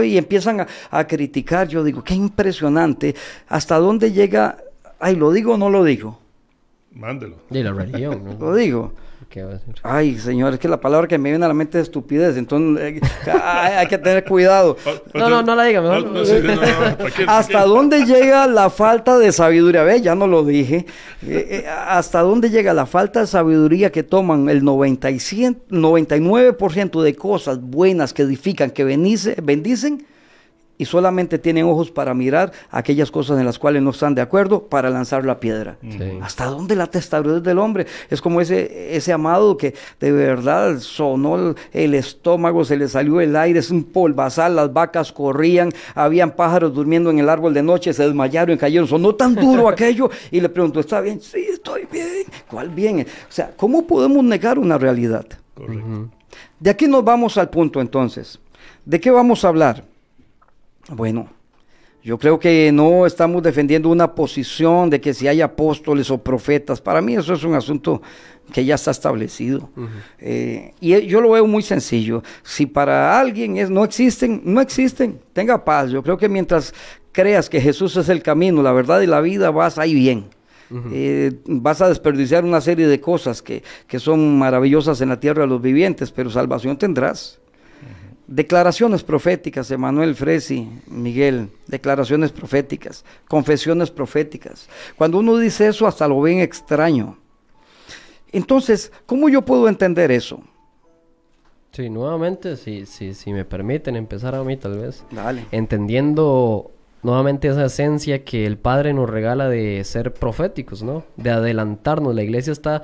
y, empiezan a, a criticar. Yo digo, qué impresionante, hasta dónde llega Ay, ¿lo digo o no lo digo? Mándelo. De la religión. ¿no? Lo digo. ¿Qué va a decir? Ay, señor, es que la palabra que me viene a la mente es estupidez, entonces eh, hay, que tener cuidado. no, no, no la diga, mejor. ¿Hasta dónde llega la falta de sabiduría? Ve, ya no lo dije. Eh, eh, ¿Hasta dónde llega la falta de sabiduría que toman el 99% de cosas buenas que edifican, que bendicen? Y solamente tienen ojos para mirar aquellas cosas en las cuales no están de acuerdo para lanzar la piedra. ¿Hasta dónde la testarudez del hombre? Es como ese, ese amado que de verdad sonó el, estómago, se le salió el aire, es un polvazal, las vacas corrían, habían pájaros durmiendo en el árbol de noche, se desmayaron y cayeron, sonó tan duro aquello y le preguntó, ¿está bien? Sí, estoy bien. ¿Cuál bien? O sea, ¿cómo podemos negar una realidad? Correcto. De aquí nos vamos al punto entonces. ¿De qué vamos a hablar? Bueno, yo creo que no estamos defendiendo una posición de que si hay apóstoles o profetas. Para mí eso es un asunto que ya está establecido. Eh, y yo lo veo muy sencillo. Si para alguien es, no existen, no existen. Tenga paz. Yo creo que mientras creas que Jesús es el camino, la verdad y la vida, vas ahí bien. Eh, vas a desperdiciar una serie de cosas que, que son maravillosas en la tierra de los vivientes, pero salvación tendrás. Declaraciones proféticas, Emanuel Fresi, Miguel, declaraciones proféticas, confesiones proféticas. Cuando uno dice eso hasta lo ven extraño. Entonces, ¿cómo yo puedo entender eso? Sí, nuevamente, si, si, si me permiten empezar a mí tal vez. Dale. Entendiendo nuevamente esa esencia que el Padre nos regala de ser proféticos, ¿no? De adelantarnos. La iglesia está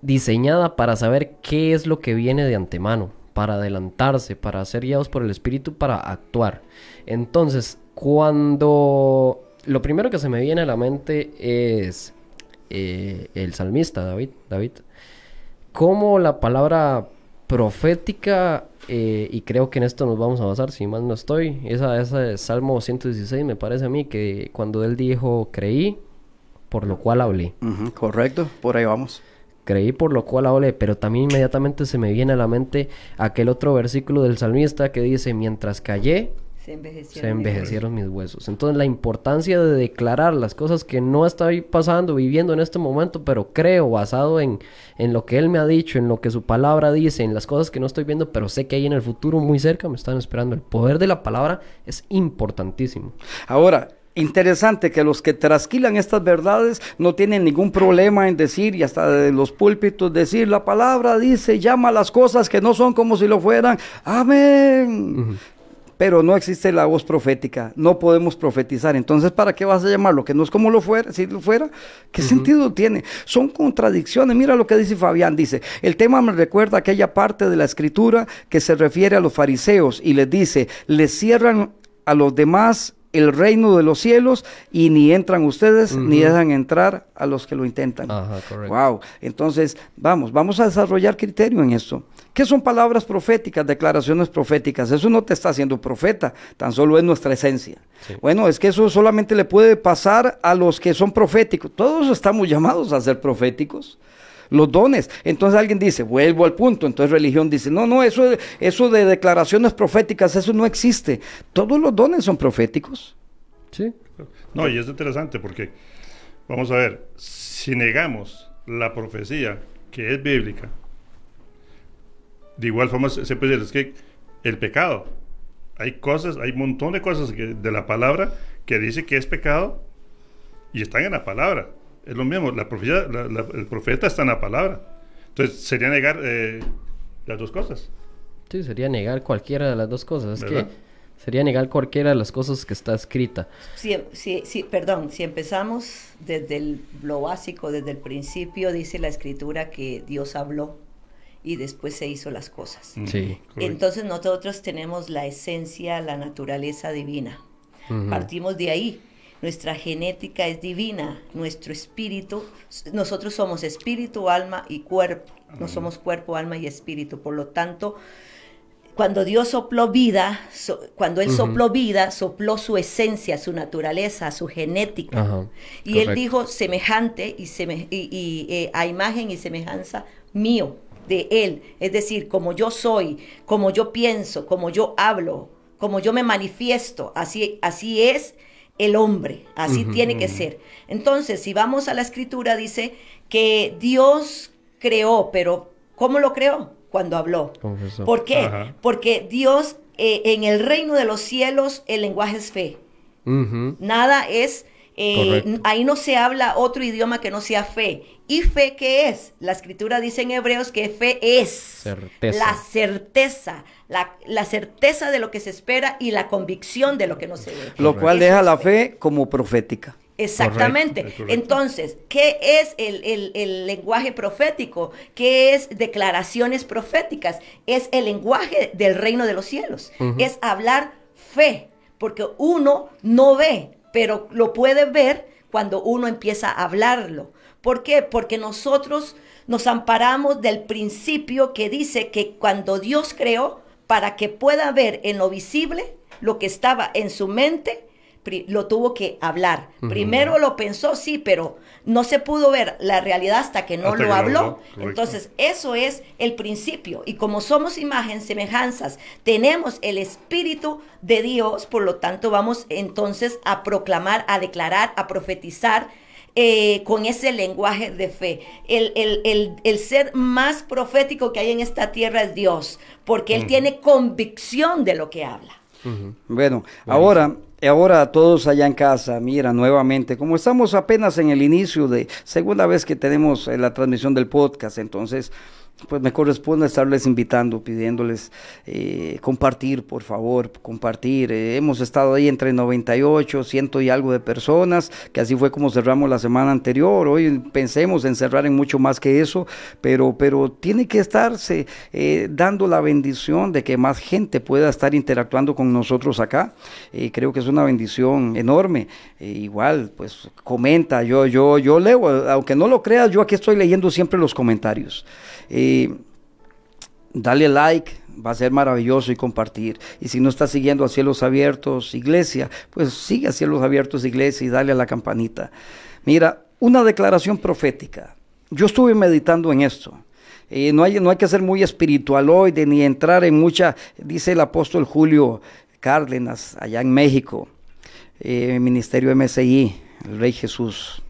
diseñada para saber qué es lo que viene de antemano, para adelantarse, para ser guiados por el Espíritu, para actuar. Entonces, cuando lo primero que se me viene a la mente es eh, el salmista David, David, cómo la palabra profética, eh, y creo que en esto nos vamos a basar, si más no estoy, esa, esa Salmo 116 me parece a mí que cuando él dijo, creí, por lo cual hablé. correcto, por ahí vamos. Creí por lo cual hablé, pero también inmediatamente se me viene a la mente aquel otro versículo del salmista que dice, mientras callé, se envejecieron, mis, huesos. Entonces la importancia de declarar las cosas que no estoy pasando, viviendo en este momento, pero creo basado en, en lo que Él me ha dicho, en lo que su palabra dice, en las cosas que no estoy viendo, pero sé que ahí en el futuro muy cerca me están esperando. El poder de la palabra es importantísimo. Ahora, Interesante que los que trasquilan estas verdades no tienen ningún problema en decir y hasta de los púlpitos decir la palabra dice, llama las cosas que no son como si lo fueran. Amén pero no existe la voz profética, no podemos profetizar. Entonces, ¿para qué vas a llamarlo? Que no es como lo fuera, si lo fuera, ¿qué sentido tiene? Son contradicciones. Mira lo que dice Fabián, dice, el tema me recuerda aquella parte de la escritura que se refiere a los fariseos y les dice, les cierran a los demás el reino de los cielos y ni entran ustedes ni dejan entrar a los que lo intentan. Ajá, wow. Entonces, vamos, vamos a desarrollar criterio en esto. ¿Qué son palabras proféticas, declaraciones proféticas? Eso no te está haciendo profeta, tan solo es nuestra esencia. Bueno, es que eso solamente le puede pasar a los que son proféticos. Todos estamos llamados a ser proféticos los dones. Entonces alguien dice, vuelvo al punto. Entonces religión dice, no, no, eso, eso de declaraciones proféticas, eso no existe. Todos los dones son proféticos. Sí. No, y es interesante porque, vamos a ver, si negamos la profecía que es bíblica, de igual forma se puede decir, es que el pecado, hay cosas, hay un montón de cosas de la palabra que dice que es pecado y están en la palabra. Es lo mismo, la profecía, el profeta está en la palabra. Entonces, sería negar eh, las dos cosas. Sí, sería negar cualquiera de las dos cosas. Es que sería negar cualquiera de las cosas que está escrita. Sí, sí, sí, perdón, si empezamos desde lo básico, desde el principio, dice la escritura que Dios habló y después se hizo las cosas. Sí. Entonces nosotros tenemos la esencia, la naturaleza divina. Partimos de ahí nuestra genética es divina, nuestro espíritu, nosotros somos espíritu, alma y cuerpo, no somos cuerpo, alma y espíritu, por lo tanto, cuando Dios sopló vida, cuando Él sopló vida, sopló su esencia, su naturaleza, su genética. y Él dijo semejante y, eh, a imagen y semejanza mío, de Él. Es decir, como yo soy, como yo pienso, como yo hablo, como yo me manifiesto, así, así es el hombre, así tiene que ser. Entonces, si vamos a la escritura, dice que Dios creó, pero ¿cómo lo creó? Cuando habló. ¿Por qué? Porque Dios, eh, en el reino de los cielos, el lenguaje es fe. Nada es eh, ahí no se habla otro idioma que no sea fe. ¿Y fe qué es? La escritura dice en Hebreos que fe es la certeza, la, certeza de lo que se espera y la convicción de lo que no se ve. Lo cual deja la fe como profética. Exactamente. Entonces, ¿qué es el, lenguaje profético? ¿Qué es declaraciones proféticas? Es el lenguaje del reino de los cielos. Es hablar fe, porque uno no ve, pero lo puede ver cuando uno empieza a hablarlo. ¿Por qué? Porque nosotros nos amparamos del principio que dice que cuando Dios creó, para que pueda ver en lo visible lo que estaba en su mente, lo tuvo que hablar. Primero lo pensó, sí, pero no se pudo ver la realidad hasta que no lo habló. Entonces, eso es el principio. Y como somos imágenes, semejanzas, tenemos el Espíritu de Dios, por lo tanto, vamos entonces a proclamar, a declarar, a profetizar. Eh, con ese lenguaje de fe. El, el, ser más profético que hay en esta tierra es Dios, porque Él tiene convicción de lo que habla. Bueno, ahora ahora a todos allá en casa, mira, nuevamente, como estamos apenas en el inicio de segunda vez que tenemos eh, la transmisión del podcast, entonces pues me corresponde estarles invitando, pidiéndoles eh, compartir, por favor, compartir. Eh, hemos estado ahí entre 98, ciento y algo de personas, que así fue como cerramos la semana anterior. Hoy pensemos en cerrar en mucho más que eso, pero, pero tiene que estarse eh, dando la bendición de que más gente pueda estar interactuando con nosotros acá. creo que es una bendición enorme. igual, pues comenta, yo, yo, yo leo, aunque no lo creas, yo aquí estoy leyendo siempre los comentarios. Dale like, va a ser maravilloso y compartir. Y si no estás siguiendo a Cielos Abiertos Iglesia, pues sigue a Cielos Abiertos Iglesia y dale a la campanita. Mira, una declaración profética. Yo estuve meditando en esto. Eh, no, hay, no hay que ser muy espiritual hoy ni entrar en mucha, dice el apóstol Julio Cárdenas, allá en México, eh, Ministerio MSI, el Rey Jesús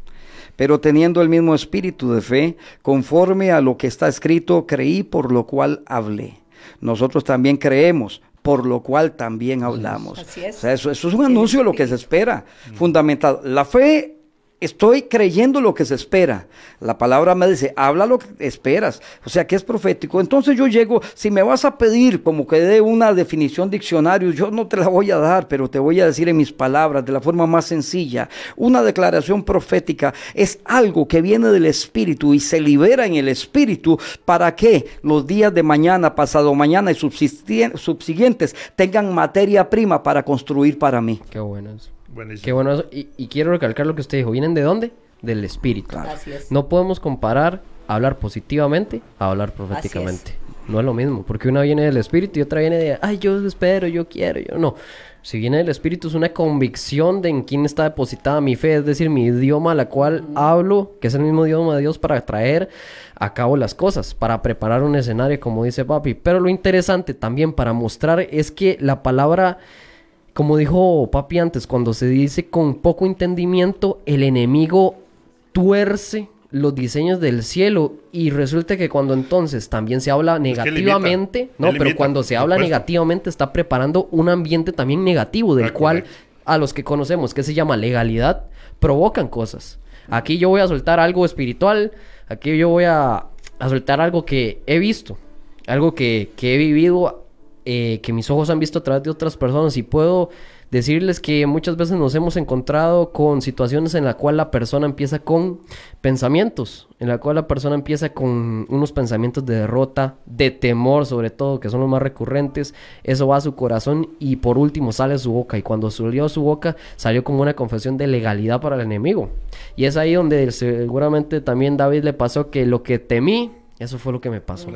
pero teniendo el mismo espíritu de fe, conforme a lo que está escrito, creí por lo cual hablé. Nosotros también creemos, por lo cual también hablamos. Así es. eso, eso, es un anuncio de lo que se espera, fundamental. La fe Estoy creyendo lo que se espera. La palabra me dice, habla lo que esperas. O sea, que es profético. Entonces yo llego, si me vas a pedir como que dé una definición diccionario, yo no te la voy a dar, pero te voy a decir en mis palabras, de la forma más sencilla. Una declaración profética es algo que viene del Espíritu y se libera en el Espíritu para que los días de mañana, pasado mañana y subsiguientes tengan materia prima para construir para mí. Qué bueno. Qué bueno Y, quiero recalcar lo que usted dijo. ¿Vienen de dónde? Del espíritu. No podemos comparar hablar positivamente a hablar proféticamente. No es lo mismo, porque una viene del espíritu y otra viene de, ay, yo espero, yo quiero, yo no. Si viene del espíritu es una convicción de en quién está depositada mi fe, es decir, mi idioma, la cual hablo, que es el mismo idioma de Dios para traer a cabo las cosas, para preparar un escenario, como dice papi. Pero lo interesante también para mostrar es que la palabra como dijo papi antes, cuando se dice con poco entendimiento, el enemigo tuerce los diseños del cielo y resulta que cuando entonces también se habla negativamente, no, pero cuando se habla negativamente está preparando un ambiente también negativo del ah, cual a los que conocemos que se llama legalidad provocan cosas. Aquí yo voy a soltar algo espiritual, aquí yo voy a, soltar algo que he visto, algo que, que he vivido eh, que mis ojos han visto a través de otras personas y puedo decirles que muchas veces nos hemos encontrado con situaciones en la cual la persona empieza con pensamientos, en la cual la persona empieza con unos pensamientos de derrota, de temor sobre todo, que son los más recurrentes, eso va a su corazón y por último sale a su boca y cuando salió a su boca salió como una confesión de legalidad para el enemigo. Y es ahí donde seguramente también David le pasó que lo que temí, eso fue lo que me pasó.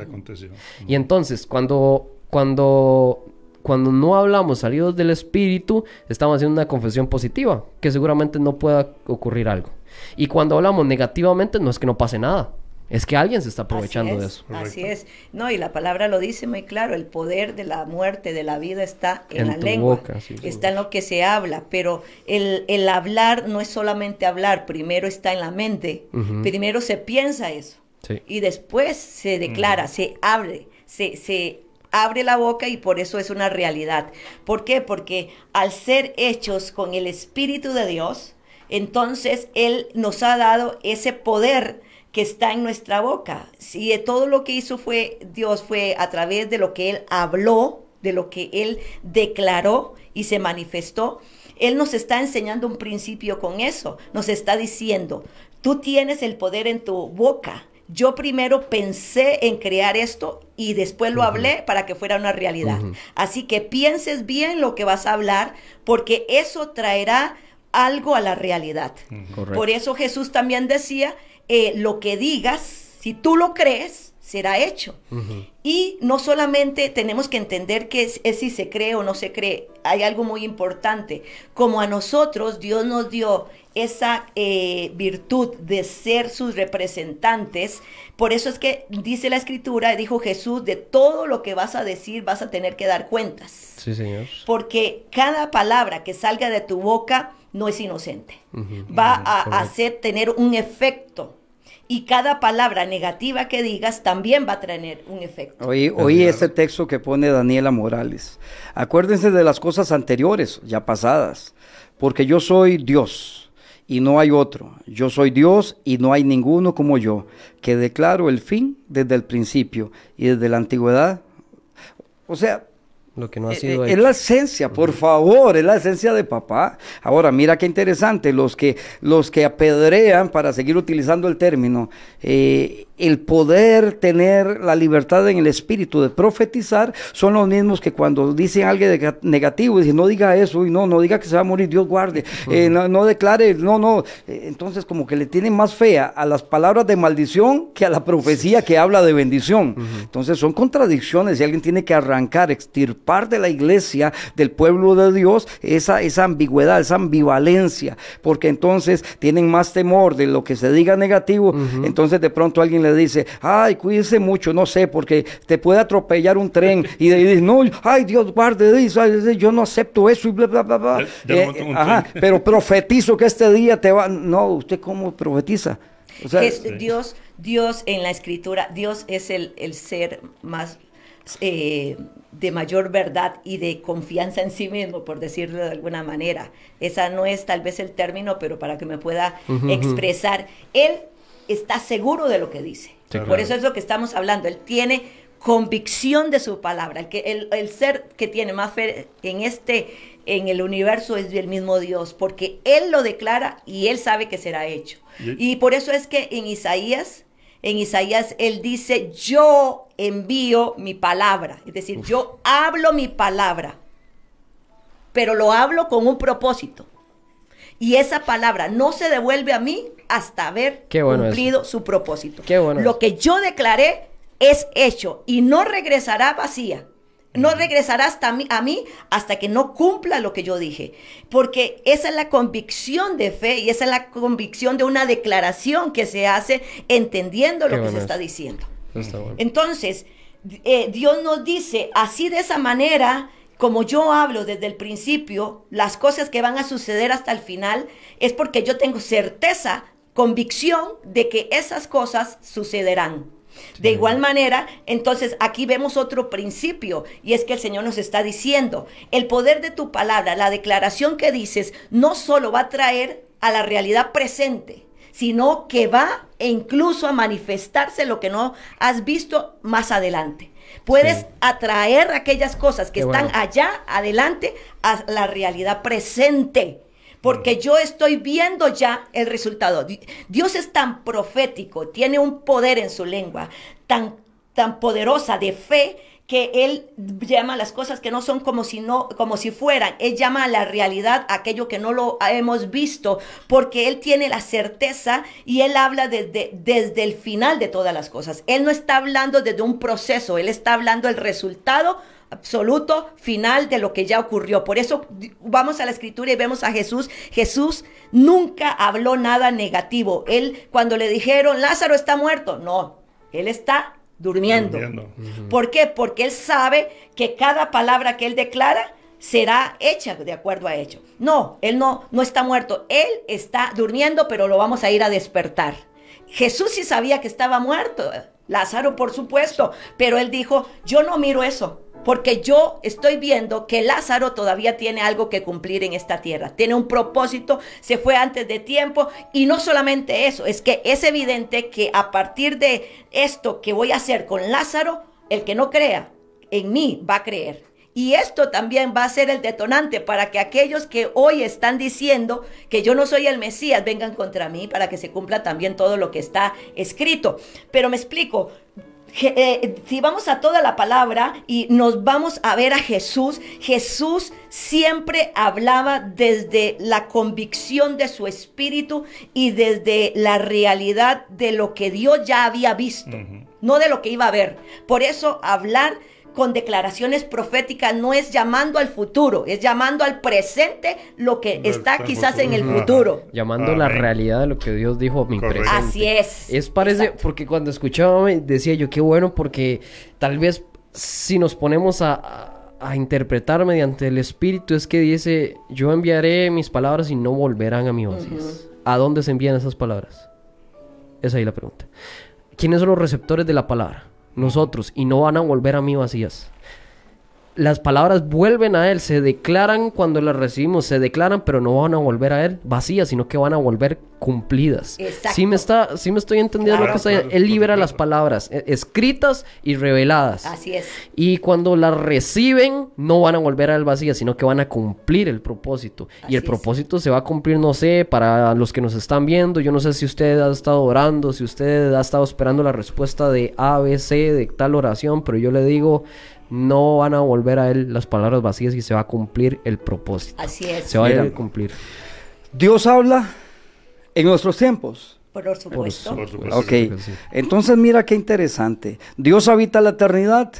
Y entonces, cuando cuando, cuando no hablamos salidos del espíritu, estamos haciendo una confesión positiva, que seguramente no pueda ocurrir algo. Y cuando hablamos negativamente, no es que no pase nada. Es que alguien se está aprovechando de eso. Así es. No, y la palabra lo dice muy claro, el poder de la muerte, de la vida está en, la lengua, está en lo que se habla, pero el, el, hablar no es solamente hablar, primero está en la mente, primero se piensa eso, y después se declara, se abre, se, se abre la boca y por eso es una realidad. ¿Por qué? Porque al ser hechos con el Espíritu de Dios, entonces Él nos ha dado ese poder que está en nuestra boca. Si todo lo que hizo fue Dios fue a través de lo que Él habló, de lo que Él declaró y se manifestó, Él nos está enseñando un principio con eso. Nos está diciendo, tú tienes el poder en tu boca yo primero pensé en crear esto y después lo hablé para que fuera una realidad. Así que pienses bien lo que vas a hablar porque eso traerá algo a la realidad. Por eso Jesús también decía, eh, lo que digas, si tú lo crees, será hecho. Y no solamente tenemos que entender que es, si se cree o no se cree, hay algo muy importante. Como a nosotros Dios nos dio esa eh, virtud de ser sus representantes, por eso es que dice la escritura, dijo Jesús, de todo lo que vas a decir vas a tener que dar cuentas. Sí, Señor. Porque cada palabra que salga de tu boca no es inocente. Va a hacer tener un efecto y cada palabra negativa que digas también va a tener un efecto. Oí, oí este texto que pone Daniela Morales. Acuérdense de las cosas anteriores, ya pasadas. porque yo soy Dios y no hay otro. Yo soy Dios y no hay ninguno como yo, que declaro el fin desde el principio y desde la antigüedad. O sea, lo que no ha eh, sido eh, es la esencia, por favor, es la esencia de papá. Ahora, mira qué interesante, los que, los que apedrean, para seguir utilizando el término, eh, el poder tener la libertad en el espíritu de profetizar son los mismos que cuando dicen algo negativo, dicen, no diga eso, y no, no diga que se va a morir, Dios guarde, eh, no, declare, no, no. Eh, entonces como que le tienen más fea a las palabras de maldición que a la profecía que habla de bendición. Entonces son contradicciones y alguien tiene que arrancar, extirpar de la iglesia, del pueblo de Dios, esa, esa ambigüedad, esa ambivalencia, porque entonces tienen más temor de lo que se diga negativo, entonces de pronto alguien le dice, ay, cuídese mucho, no sé, porque te puede atropellar un tren. Y dice, no, ay, Dios guarde, yo no acepto eso y bla, bla, bla, bla. Eh, ajá, pero profetizo que este día te va. No, ¿usted cómo profetiza? O sea, Dios, Dios en la escritura, Dios es el, el ser más eh, de mayor verdad y de confianza en sí mismo, por decirlo de alguna manera. Esa no es tal vez el término, pero para que me pueda expresar. Él está seguro de lo que dice. Por eso es lo que estamos hablando. Él tiene convicción de su palabra. El, que, el, ser que tiene más fe en este, en el universo es el mismo Dios, porque Él lo declara y Él sabe que será hecho. Y, por eso es que en Isaías, en Isaías Él dice, yo envío mi palabra. Es decir, yo hablo mi palabra, pero lo hablo con un propósito. Y esa palabra no se devuelve a mí hasta haber cumplido su propósito. Lo que yo declaré es hecho y no regresará vacía. No regresará hasta a mí hasta que no cumpla lo que yo dije. Porque esa es la convicción de fe y esa es la convicción de una declaración que se hace entendiendo lo que se está diciendo. Entonces, eh, Dios nos dice así de esa manera como yo hablo desde el principio, las cosas que van a suceder hasta el final, es porque yo tengo certeza, convicción de que esas cosas sucederán. De igual manera, entonces aquí vemos otro principio y es que el Señor nos está diciendo, el poder de tu palabra, la declaración que dices, no solo va a traer a la realidad presente, sino que va incluso a manifestarse lo que no has visto más adelante. Puedes atraer aquellas cosas que están allá adelante a la realidad presente. Porque yo estoy viendo ya el resultado. Dios es tan profético, tiene un poder en su lengua, tan, tan poderosa de fe, que él llama las cosas que no son como si no como si fueran él llama a la realidad aquello que no lo hemos visto porque él tiene la certeza y él habla desde, desde el final de todas las cosas él no está hablando desde un proceso él está hablando el resultado absoluto final de lo que ya ocurrió. Por eso vamos a la escritura y vemos a Jesús. Jesús nunca habló nada negativo. Él cuando le dijeron, Lázaro está muerto, no, él está durmiendo. ¿Por qué? Porque él sabe que cada palabra que él declara será hecha de acuerdo a hecho. No, él no, no está muerto, él está durmiendo, pero lo vamos a ir a despertar. Jesús sí sabía que estaba muerto, Lázaro por supuesto, pero él dijo, yo no miro eso, porque yo estoy viendo que Lázaro todavía tiene algo que cumplir en esta tierra. Tiene un propósito, se fue antes de tiempo. Y no solamente eso, es que es evidente que a partir de esto que voy a hacer con Lázaro, el que no crea en mí va a creer. Y esto también va a ser el detonante para que aquellos que hoy están diciendo que yo no soy el Mesías vengan contra mí para que se cumpla también todo lo que está escrito. Pero me explico, eh, si vamos a toda la palabra y nos vamos a ver a Jesús, Jesús siempre hablaba desde la convicción de su espíritu y desde la realidad de lo que Dios ya había visto, no de lo que iba a ver. Por eso hablar con declaraciones proféticas no es llamando al futuro, es llamando al presente lo que está quizás en el futuro. Llamando la realidad de lo que Dios dijo mi presente. Así es. Es parece, porque cuando escuchaba decía yo, qué bueno, porque tal vez si nos ponemos a, interpretar mediante el Espíritu es que dice, yo enviaré mis palabras y no volverán a mi vacías. ¿A dónde se envían esas palabras? Esa es ahí la pregunta. ¿Quiénes son los receptores de la palabra? Nosotros y no van a volver a mí vacías. Las palabras vuelven a Él, se declaran cuando las recibimos, se declaran, pero no van a volver a Él vacías, sino que van a volver cumplidas. Exacto. Sí me, está, sí me estoy entendiendo Claro, lo que está claro, Él libera las palabras eh, escritas y reveladas. Así es. Y cuando las reciben, no van a volver a Él vacías, sino que van a cumplir el propósito. Así y el es. propósito se va a cumplir, no sé, para los que nos están viendo. Yo no sé si usted ha estado orando, si usted ha estado esperando la respuesta de A, B, C, de tal oración, pero yo le digo, no van a volver a Él las palabras vacías y se va a cumplir el propósito. Así es. Se va a Mira. ir a cumplir. Dios habla en nuestros tiempos. Por supuesto. Por supuesto. Ok, entonces mira qué interesante. Dios habita la eternidad.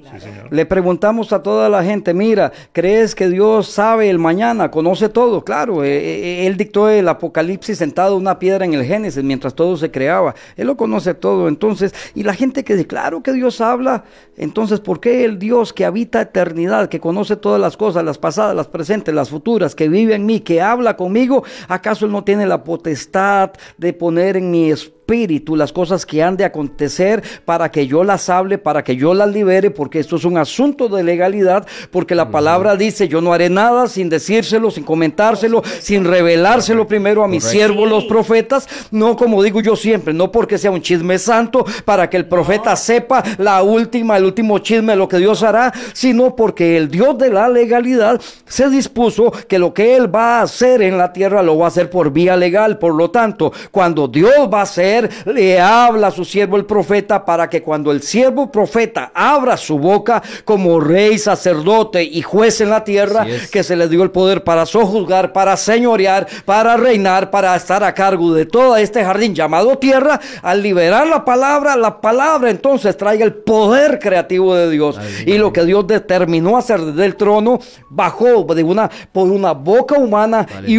Claro. Sí, señor. Le preguntamos a toda la gente, mira, ¿crees que Dios sabe el mañana, conoce todo? Claro, eh, eh, Él dictó el Apocalipsis sentado una piedra en el Génesis mientras todo se creaba. Él lo conoce todo. Entonces, y la gente que dice, claro que Dios habla, entonces, ¿por qué el Dios que habita eternidad, que conoce todas las cosas, las pasadas, las presentes, las futuras, que vive en mí, que habla conmigo, acaso Él no tiene la potestad de poner en mi espíritu? Espíritu las cosas que han de acontecer para que yo las hable, para que yo las libere, porque esto es un asunto de legalidad, porque la palabra dice, yo no haré nada sin decírselo, sin comentárselo, sin revelárselo primero a mis Correcto. siervos los profetas, no como digo yo siempre, no porque sea un chisme santo, para que el profeta sepa la última, el último chisme de lo que Dios hará, sino porque el Dios de la legalidad se dispuso que lo que Él va a hacer en la tierra lo va a hacer por vía legal, por lo tanto, cuando Dios va a hacer, le habla a su siervo el profeta para que cuando el siervo profeta abra su boca como rey, sacerdote y juez en la tierra, es. que se le dio el poder para sojuzgar, para señorear, para reinar, para estar a cargo de todo este jardín llamado tierra, al liberar la palabra, la palabra entonces traiga el poder creativo de Dios. Y lo que Dios determinó hacer desde el trono, bajó de una, por una boca humana y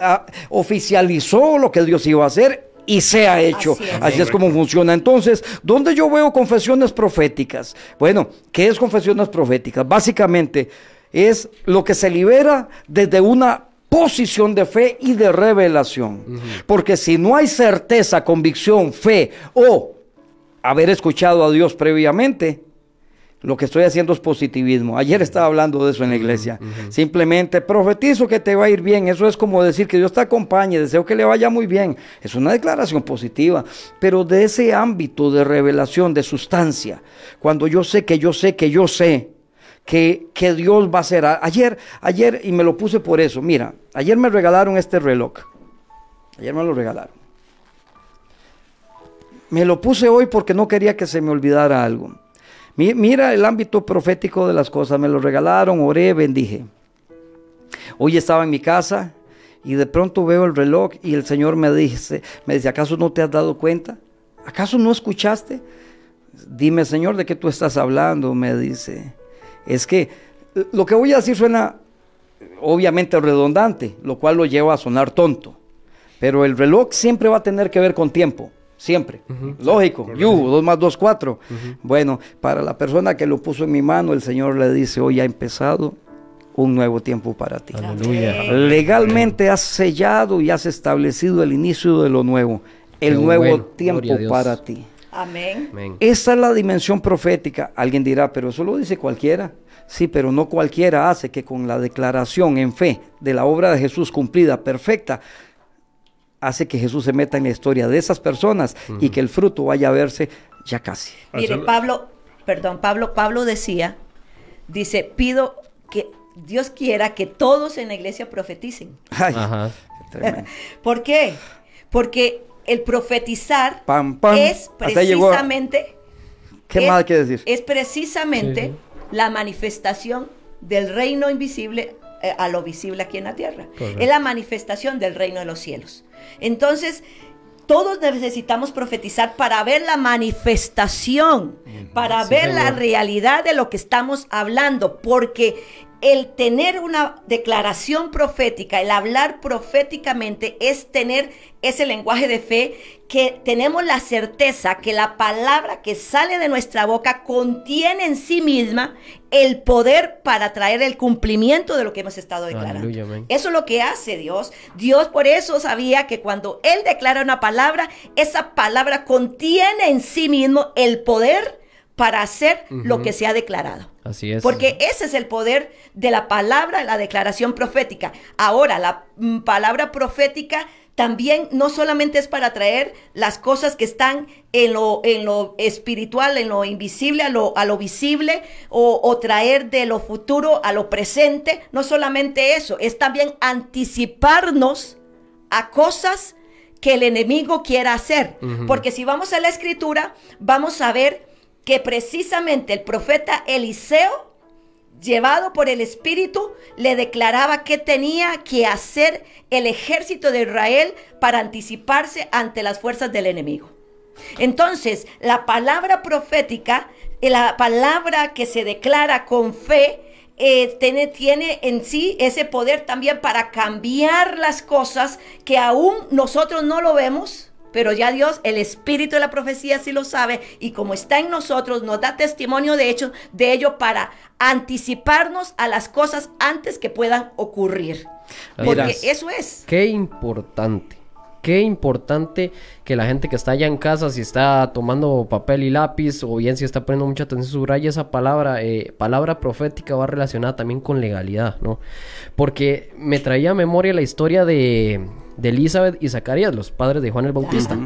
ah, oficializó lo que Dios iba a hacer. Y se ha hecho. Así es. Así es como funciona. Entonces, ¿dónde yo veo confesiones proféticas? Bueno, ¿qué es confesiones proféticas? Básicamente es lo que se libera desde una posición de fe y de revelación. Porque si no hay certeza, convicción, fe o haber escuchado a Dios previamente, lo que estoy haciendo es positivismo. Ayer estaba hablando de eso en la iglesia. Simplemente profetizo que te va a ir bien. Eso es como decir que Dios te acompañe, deseo que le vaya muy bien. Es una declaración positiva. Pero de ese ámbito de revelación, de sustancia, cuando yo sé que yo sé que yo sé que, que Dios va a hacer. Ayer, ayer, y me lo puse por eso. Mira, ayer me regalaron este reloj. Ayer me lo regalaron. Me lo puse hoy porque no quería que se me olvidara algo. Mi- Mira el ámbito profético de las cosas. Me lo regalaron, oré, bendije. Hoy estaba en mi casa y de pronto veo el reloj y el Señor me dice, me dice, ¿acaso no te has dado cuenta? ¿Acaso no escuchaste? Dime, Señor, ¿de qué tú estás hablando? Me dice. Es que eh, lo que voy a decir suena obviamente redundante, lo cual lo lleva a sonar tonto. Pero el reloj siempre va a tener que ver con tiempo. Siempre. Lógico. 2 más 2, 4. Bueno, para la persona que lo puso en mi mano, el Señor le dice, hoy ha empezado un nuevo tiempo para ti. Aleluya. Legalmente has sellado y has establecido el inicio de lo nuevo. El Qué nuevo bueno. tiempo para ti. Amén. Amén. Esa es la dimensión profética. Alguien dirá, pero eso lo dice cualquiera. Sí, pero no cualquiera hace que con la declaración en fe de la obra de Jesús cumplida, perfecta, hace que Jesús se meta en la historia de esas personas y que el fruto vaya a verse ya casi. Mire, Hacerlo- Pablo, perdón, Pablo, Pablo decía, dice, pido que Dios quiera que todos en la iglesia profeticen. Ay, Ajá. tremendo. ¿Por qué? Porque el profetizar Pam, pam. es precisamente ¿Qué es- más hay que decir? Es precisamente Sí, la manifestación del reino invisible eh, a lo visible aquí en la tierra. Correcto. Es la manifestación del reino de los cielos. Entonces, todos necesitamos profetizar para ver la manifestación, para Sí, ver la realidad de lo que estamos hablando, porque el tener una declaración profética, el hablar proféticamente es tener ese lenguaje de fe que tenemos la certeza que la palabra que sale de nuestra boca contiene en sí misma el poder para traer el cumplimiento de lo que hemos estado declarando. Aleluya. Eso es lo que hace Dios. Dios por eso sabía que cuando Él declara una palabra, esa palabra contiene en sí mismo el poder para hacer lo que se ha declarado. Así es. Porque ese es el poder de la palabra, la declaración profética. Ahora, la mm, palabra profética también no solamente es para traer las cosas que están en lo, en lo espiritual, en lo invisible, a lo, a lo visible, o, o, traer de lo futuro a lo presente. No solamente eso, es también anticiparnos a cosas que el enemigo quiera hacer. Porque si vamos a la escritura, vamos a ver que precisamente el profeta Eliseo llevado por el Espíritu, le declaraba que tenía que hacer el ejército de Israel para anticiparse ante las fuerzas del enemigo. Entonces, la palabra profética, la palabra que se declara con fe, eh, tiene, en sí ese poder también para cambiar las cosas que aún nosotros no lo vemos, pero ya Dios, el espíritu de la profecía sí lo sabe y como está en nosotros, nos da testimonio de hecho de ello para anticiparnos a las cosas antes que puedan ocurrir. Porque eso es. Qué importante. Qué importante que la gente que está allá en casa, si está tomando papel y lápiz, o bien si está poniendo mucha atención, subraya esa palabra, eh, palabra profética va relacionada también con legalidad, ¿no? Porque me traía a memoria la historia de, de Elizabeth y Zacarías, los padres de Juan el Bautista.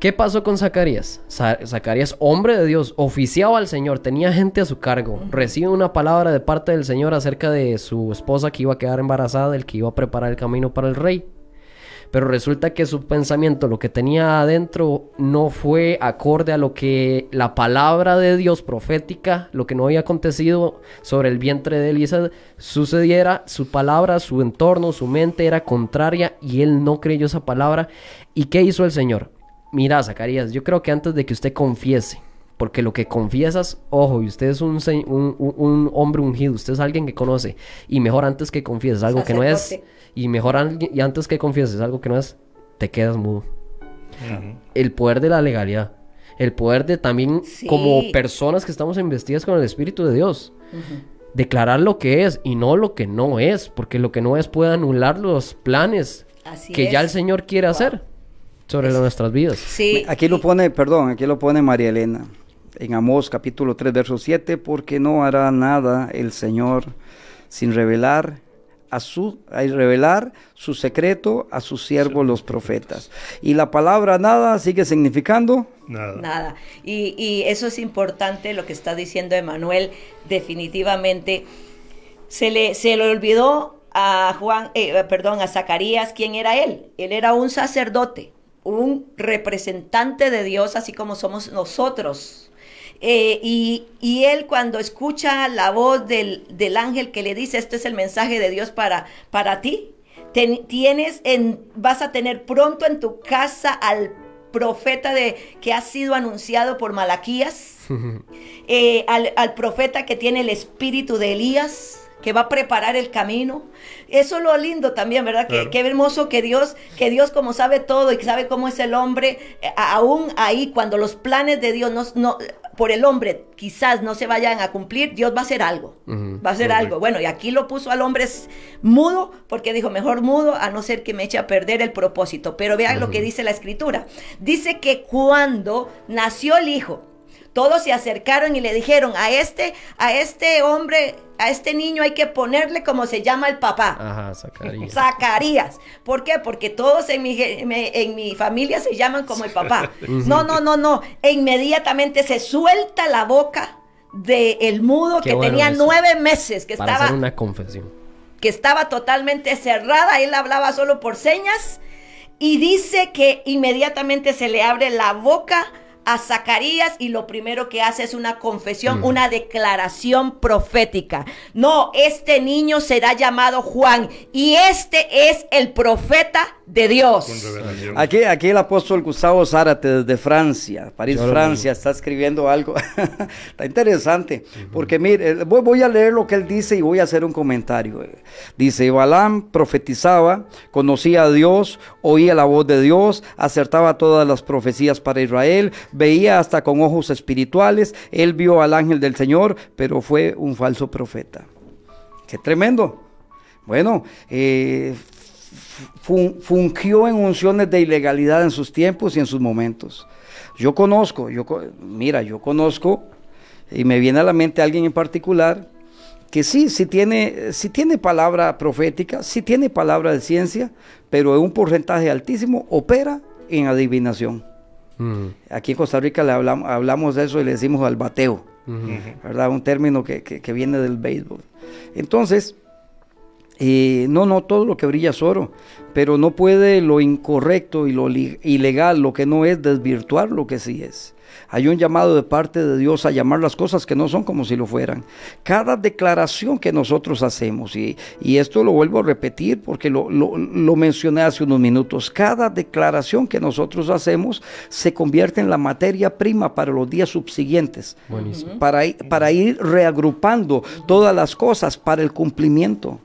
¿Qué pasó con Zacarías? Zacarías, hombre de Dios, oficiaba al Señor, tenía gente a su cargo, recibe una palabra de parte del Señor acerca de su esposa que iba a quedar embarazada, del que iba a preparar el camino para el rey pero resulta que su pensamiento, lo que tenía adentro, no fue acorde a lo que la palabra de Dios profética, lo que no había acontecido sobre el vientre de Elisa sucediera, su palabra, su entorno, su mente era contraria y él no creyó esa palabra. ¿Y qué hizo el Señor? Mira, Zacarías, yo creo que antes de que usted confiese, porque lo que confiesas, ojo, y usted es un, un, hombre ungido, usted es alguien que conoce, y mejor antes que confieses algo que no es, y mejor y antes que confieses algo que no es, te quedas mudo. El poder de la legalidad, el poder de también como personas que estamos investidas con el Espíritu de Dios. Declarar lo que es y no lo que no es, porque lo que no es puede anular los planes que ya el Señor quiere hacer sobre nuestras vidas. Sí. Aquí lo pone, perdón, aquí lo pone María Elena en Amós capítulo 3, verso 7, porque no hará nada el Señor sin revelar a su a revelar su secreto a sus siervos los profetas. Y la palabra nada sigue significando nada. Nada. Y, y eso es importante lo que está diciendo Emanuel, definitivamente se le se le olvidó a Juan, eh, perdón, a Zacarías quién era él. Él era un sacerdote, un representante de Dios, así como somos nosotros eh, y, él cuando escucha la voz del, ángel que le dice, este es el mensaje de Dios para, para ti, tienes en, vas a tener pronto en tu casa al profeta de, que ha sido anunciado por Malaquías, eh, al, al profeta que tiene el espíritu de Elías, que va a preparar el camino. Eso es lo lindo también, ¿verdad? Que, qué hermoso que Dios, que Dios como sabe todo y sabe cómo es el hombre, eh, aún ahí cuando los planes de Dios no, no, por el hombre quizás no se vayan a cumplir, Dios va a hacer algo. va a hacer algo. Bueno, y aquí lo puso al hombre mudo porque dijo, mejor mudo a no ser que me eche a perder el propósito. Pero vean lo que dice la escritura. Dice que cuando nació el hijo, todos se acercaron y le dijeron, a este, a este hombre, a este niño hay que ponerle como se llama el papá. Ajá, Zacarías. Zacarías. ¿Por qué? Porque todos en mi, en mi familia se llaman como el papá. No, no, no, no. E inmediatamente se suelta la boca del el mudo que tenía nueve meses, que Para estaba... Hacer una confesión. Que estaba totalmente cerrada, él hablaba solo por señas. Y dice que inmediatamente se le abre la boca a Zacarías y lo primero que hace es una confesión, una declaración profética. No, este niño será llamado Juan y este es el profeta de Dios. Aquí, aquí el apóstol Gustavo Zárate desde Francia, París, Francia, está escribiendo algo. está interesante, porque mire, voy, voy, a leer lo que él dice y voy a hacer un comentario. Dice, Balaam profetizaba, conocía a Dios, oía la voz de Dios, acertaba todas las profecías para Israel, veía hasta con ojos espirituales, él vio al ángel del Señor, pero fue un falso profeta. Qué tremendo. Bueno, eh, fungió en unciones de ilegalidad en sus tiempos y en sus momentos. Yo conozco, yo, mira, yo conozco, Y me viene a la mente alguien en particular que sí, sí tiene, sí tiene palabra profética, sí tiene palabra de ciencia, pero en un porcentaje altísimo opera en adivinación. Mm. Aquí en Costa Rica le hablamos, hablamos de eso y le decimos al bateo, ¿verdad? Un término que, que, viene del béisbol. Entonces, eh, no, no, todo lo que brilla es oro, pero no puede lo incorrecto y lo ilegal, lo que no es, desvirtuar lo que sí es. Hay un llamado de parte de Dios a llamar las cosas que no son como si lo fueran. Cada declaración que nosotros hacemos, y, esto lo vuelvo a repetir porque lo, mencioné hace unos minutos, cada declaración que nosotros hacemos se convierte en la materia prima para los días subsiguientes, para, para ir reagrupando todas las cosas para el cumplimiento.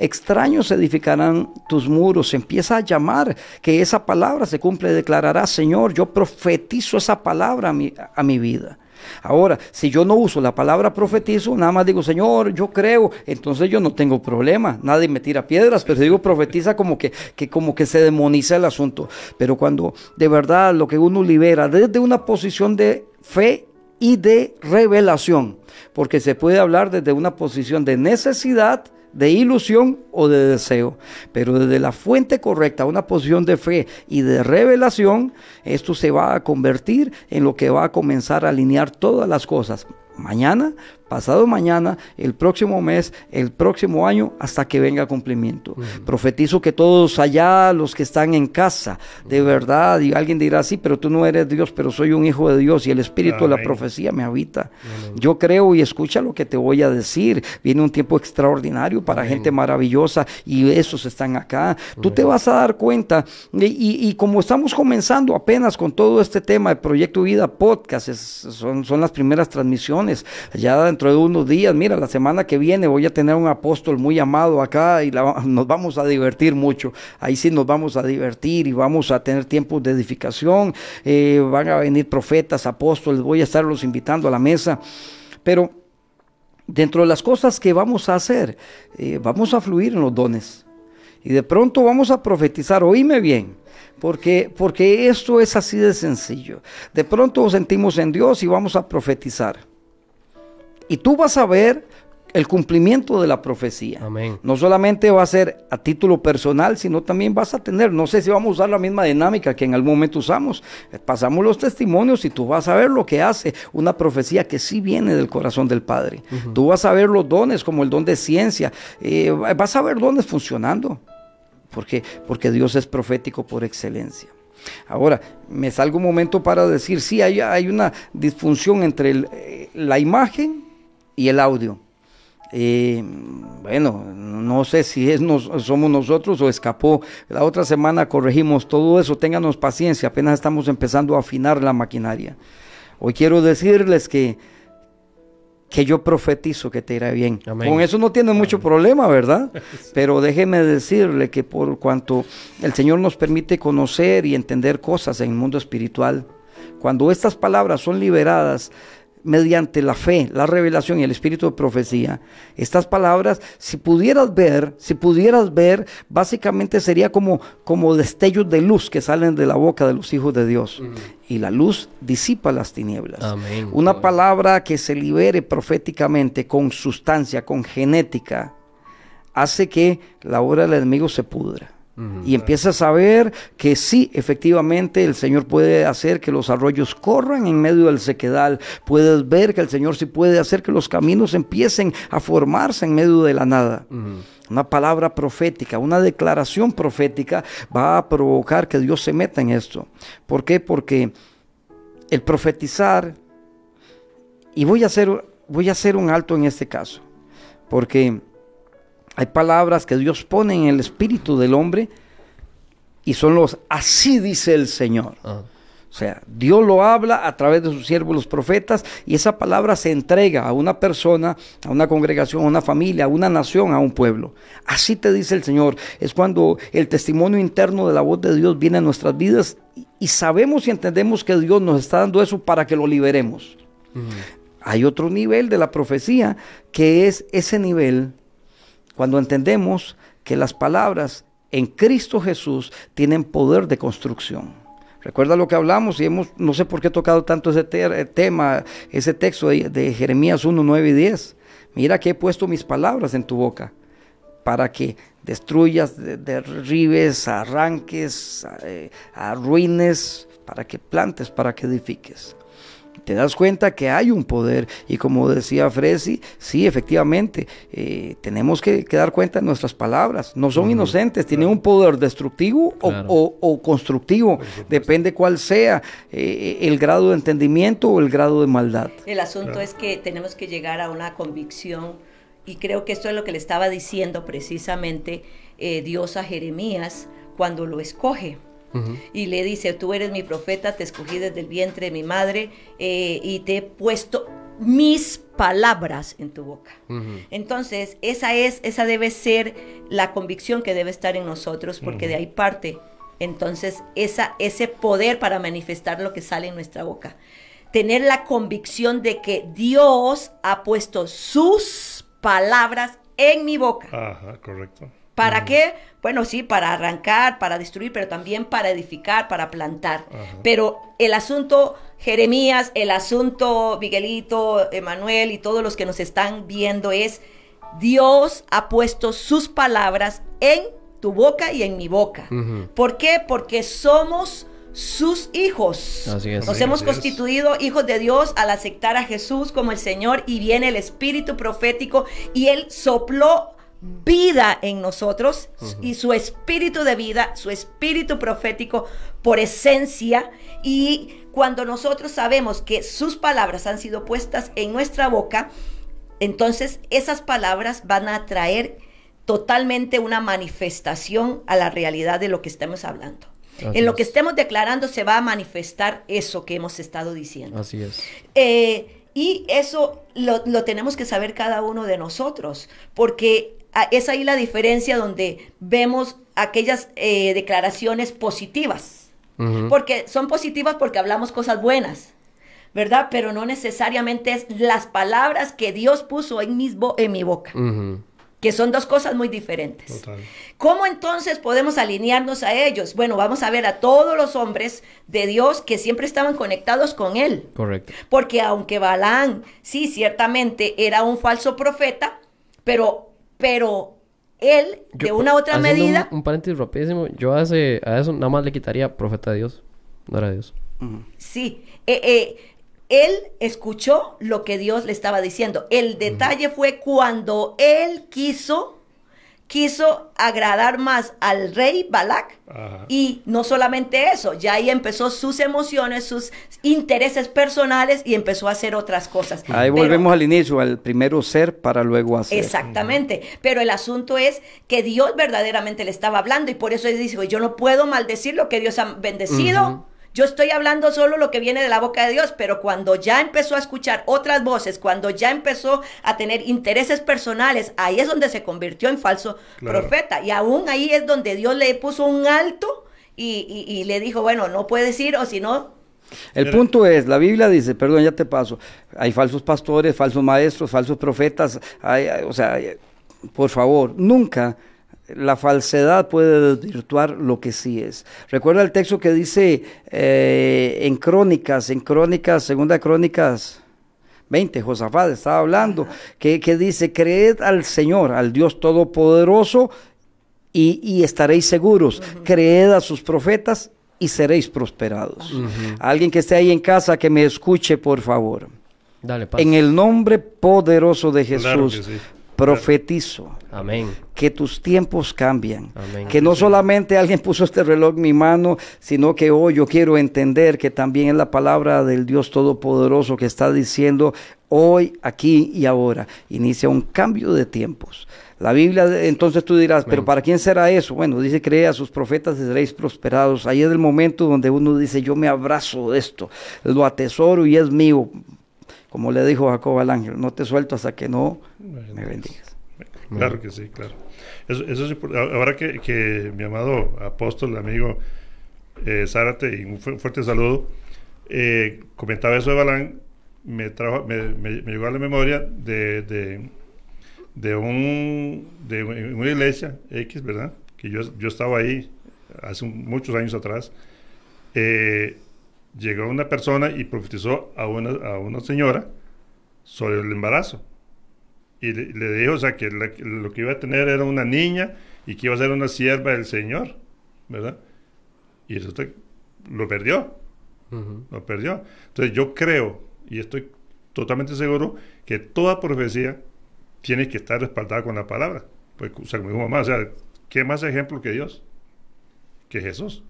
Extraños edificarán tus muros. Empieza a llamar que esa palabra se cumple. Declarará, Señor, yo profetizo esa palabra a mi, a mi vida. Ahora, si yo no uso la palabra profetizo, nada más digo, Señor, yo creo, entonces yo no tengo problema. Nadie me tira piedras, pero si digo profetiza como que, que como que se demoniza el asunto. Pero cuando de verdad lo que uno libera desde una posición de fe y de revelación, porque se puede hablar desde una posición de necesidad, de ilusión o de deseo. Pero desde la fuente correcta, una posición de fe y de revelación, esto se va a convertir en lo que va a comenzar a alinear todas las cosas. Mañana pasado mañana, el próximo mes, el próximo año, hasta que venga cumplimiento. Profetizo que todos allá, los que están en casa, de verdad, y alguien dirá, sí, pero tú no eres Dios, pero soy un hijo de Dios y el espíritu de la profecía me habita. Yo creo y escucha lo que te voy a decir. Viene un tiempo extraordinario para gente maravillosa y esos están acá. Tú te vas a dar cuenta, y, como estamos comenzando apenas con todo este tema de Proyecto Vida Podcast, son, son las primeras transmisiones, ya dentro de unos días, mira, la semana que viene voy a tener un apóstol muy amado acá y nos vamos a divertir mucho. Ahí sí nos vamos a divertir y vamos a tener tiempos de edificación. Eh, van a venir profetas, apóstoles, voy a estarlos invitando a la mesa. Pero dentro de las cosas que vamos a hacer, eh, vamos a fluir en los dones. Y de pronto vamos a profetizar, oíme bien, porque, porque esto es así de sencillo. De pronto sentimos en Dios y vamos a profetizar. Y tú vas a ver el cumplimiento de la profecía. Amén. No solamente va a ser a título personal, sino también vas a tener, no sé si vamos a usar la misma dinámica que en algún momento usamos. Pasamos los testimonios y tú vas a ver lo que hace una profecía que sí viene del corazón del Padre. Tú vas a ver los dones como el don de ciencia. Eh, vas a ver dones funcionando. Porque, porque Dios es profético por excelencia. Ahora, me salgo un momento para decir, sí, hay, hay una disfunción entre eh, la imagen y el audio. bueno, no sé si es somos nosotros o escapó. La otra semana corregimos todo eso. Ténganos paciencia, apenas estamos empezando a afinar la maquinaria. Hoy quiero decirles que, que yo profetizo que te irá bien. Con eso no tiene mucho problema, ¿verdad? Pero déjeme decirle que por cuanto el Señor nos permite conocer y entender cosas en el mundo espiritual, cuando estas palabras son liberadas, mediante la fe, la revelación y el espíritu de profecía. Estas palabras, si pudieras ver, si pudieras ver, básicamente sería como, como destellos de luz que salen de la boca de los hijos de Dios. Y la luz disipa las tinieblas. Una palabra que se libere proféticamente con sustancia, con genética, hace que la obra del enemigo se pudra y empiezas a ver que sí, efectivamente, el Señor puede hacer que los arroyos corran en medio del sequedal. Puedes ver que el Señor sí puede hacer que los caminos empiecen a formarse en medio de la nada. Una palabra profética, una declaración profética va a provocar que Dios se meta en esto. ¿Por qué? Porque el profetizar, y voy a hacer, voy a hacer un alto en este caso, porque hay palabras que Dios pone en el espíritu del hombre y son los así dice el Señor. Ah. O sea, Dios lo habla a través de sus siervos los profetas y esa palabra se entrega a una persona, a una congregación, a una familia, a una nación, a un pueblo. Así te dice el Señor. Es cuando el testimonio interno de la voz de Dios viene a nuestras vidas y sabemos y entendemos que Dios nos está dando eso para que lo liberemos. Hay otro nivel de la profecía que es ese nivel cuando entendemos que las palabras en Cristo Jesús tienen poder de construcción. Recuerda lo que hablamos y hemos, no sé por qué he tocado tanto ese eh, tema, ese texto de, Jeremías 1, 9 y 10. Mira que he puesto mis palabras en tu boca para que destruyas, derribes, arranques, eh, arruines, para que plantes, para que edifiques te das cuenta que hay un poder. Y como decía Fresi, sí, efectivamente, eh, tenemos que, dar cuenta de nuestras palabras, no son inocentes, tienen un poder destructivo o, constructivo, depende cuál sea eh, el grado de entendimiento o el grado de maldad. El asunto es que tenemos que llegar a una convicción y creo que esto es lo que le estaba diciendo precisamente eh, Dios a Jeremías cuando lo escoge y le dice, tú eres mi profeta, te escogí desde el vientre de mi madre eh, y te he puesto mis palabras en tu boca. Entonces, esa es, esa debe ser la convicción que debe estar en nosotros, porque de ahí parte entonces esa, ese poder para manifestar lo que sale en nuestra boca. Tener la convicción de que Dios ha puesto sus palabras en mi boca. Ajá, correcto. ¿Para qué? Bueno, sí, para arrancar, para destruir, pero también para edificar, para plantar. Pero el asunto Jeremías, el asunto Miguelito, Emanuel y todos los que nos están viendo es, Dios ha puesto sus palabras en tu boca y en mi boca. ¿Por qué? Porque somos sus hijos. Así es. Nos hemos constituido hijos de Dios al aceptar a Jesús como el Señor y viene el espíritu profético y Él sopló vida en nosotros y su espíritu de vida, su espíritu profético por esencia. Y cuando nosotros sabemos que sus palabras han sido puestas en nuestra boca, entonces esas palabras van a traer totalmente una manifestación a la realidad de lo que estamos hablando. en lo que estemos declarando se va a manifestar eso que hemos estado diciendo. Así es. Eh, y eso lo, lo, tenemos que saber cada uno de nosotros, porque es ahí la diferencia donde vemos aquellas eh, declaraciones positivas. Porque son positivas porque hablamos cosas buenas, ¿verdad? Pero no necesariamente es las palabras que Dios puso en, en mi boca. Que son dos cosas muy diferentes. ¿Cómo entonces podemos alinearnos a ellos? Bueno, vamos a ver a todos los hombres de Dios que siempre estaban conectados con Él. Correcto. Porque aunque Balán, sí, ciertamente era un falso profeta, pero pero él, de una otra medida... Un, paréntesis rapidísimo, yo a, a eso nada más le quitaría profeta de Dios, no era Dios. Sí, eh, eh, él escuchó lo que Dios le estaba diciendo. El detalle fue cuando él quiso quiso agradar más al rey Balak. Y no solamente eso, ya ahí empezó sus emociones, sus intereses personales y empezó a hacer otras cosas. Ahí volvemos al inicio, al primero ser para luego hacer. Exactamente, pero el asunto es que Dios verdaderamente le estaba hablando y por eso él dice, yo no puedo maldecir lo que Dios ha bendecido. Yo estoy hablando solo lo que viene de la boca de Dios, pero cuando ya empezó a escuchar otras voces, cuando ya empezó a tener intereses personales, ahí es donde se convirtió en falso profeta. Y aún ahí es donde Dios le puso un alto y, le dijo, bueno, no puedes ir o si no, el punto es, la Biblia dice, perdón, ya te paso, hay falsos pastores, falsos maestros, falsos profetas, o sea, por favor, nunca la falsedad puede desvirtuar lo que sí es. Recuerda el texto que dice eh, en Crónicas, en Crónicas, segunda Crónicas 20, Josafat estaba hablando, que, dice, creed al Señor, al Dios Todopoderoso, y, estaréis seguros. Creed a sus profetas y seréis prosperados. Alguien que esté ahí en casa, que me escuche, por favor. Dale, en el nombre poderoso de Jesús, profetizo. Amén. Que tus tiempos cambian. Que no solamente alguien puso este reloj en mi mano, sino que hoy yo quiero entender que también es la palabra del Dios Todopoderoso que está diciendo hoy, aquí y ahora. Inicia un cambio de tiempos. La Biblia, entonces tú dirás, pero ¿para quién será eso? Bueno, dice, crea a sus profetas y seréis prosperados. Ahí es el momento donde uno dice, yo me abrazo de esto, lo atesoro y es mío. Como le dijo Jacob al ángel, no te suelto hasta que no me bendigas. Claro que sí, claro. Eso, eso es Ahora que, que, mi amado apóstol, amigo eh, Zárate, y un fuerte saludo, eh, comentaba eso de Balán, me, trajo, me, me, llegó a la memoria de, de, de, un, de una iglesia X, ¿verdad? Que yo, yo estaba ahí hace muchos años atrás eh, llegó una persona y profetizó a una, a una señora sobre el embarazo. Y le, dijo, o sea, que lo que iba a tener era una niña y que iba a ser una sierva del Señor, ¿verdad? Y eso lo perdió, lo perdió. Entonces yo creo, y estoy totalmente seguro, que toda profecía tiene que estar respaldada con la palabra. Pues, o sea, como dijo mamá, o sea, ¿qué más ejemplo que Dios? Que Jesús.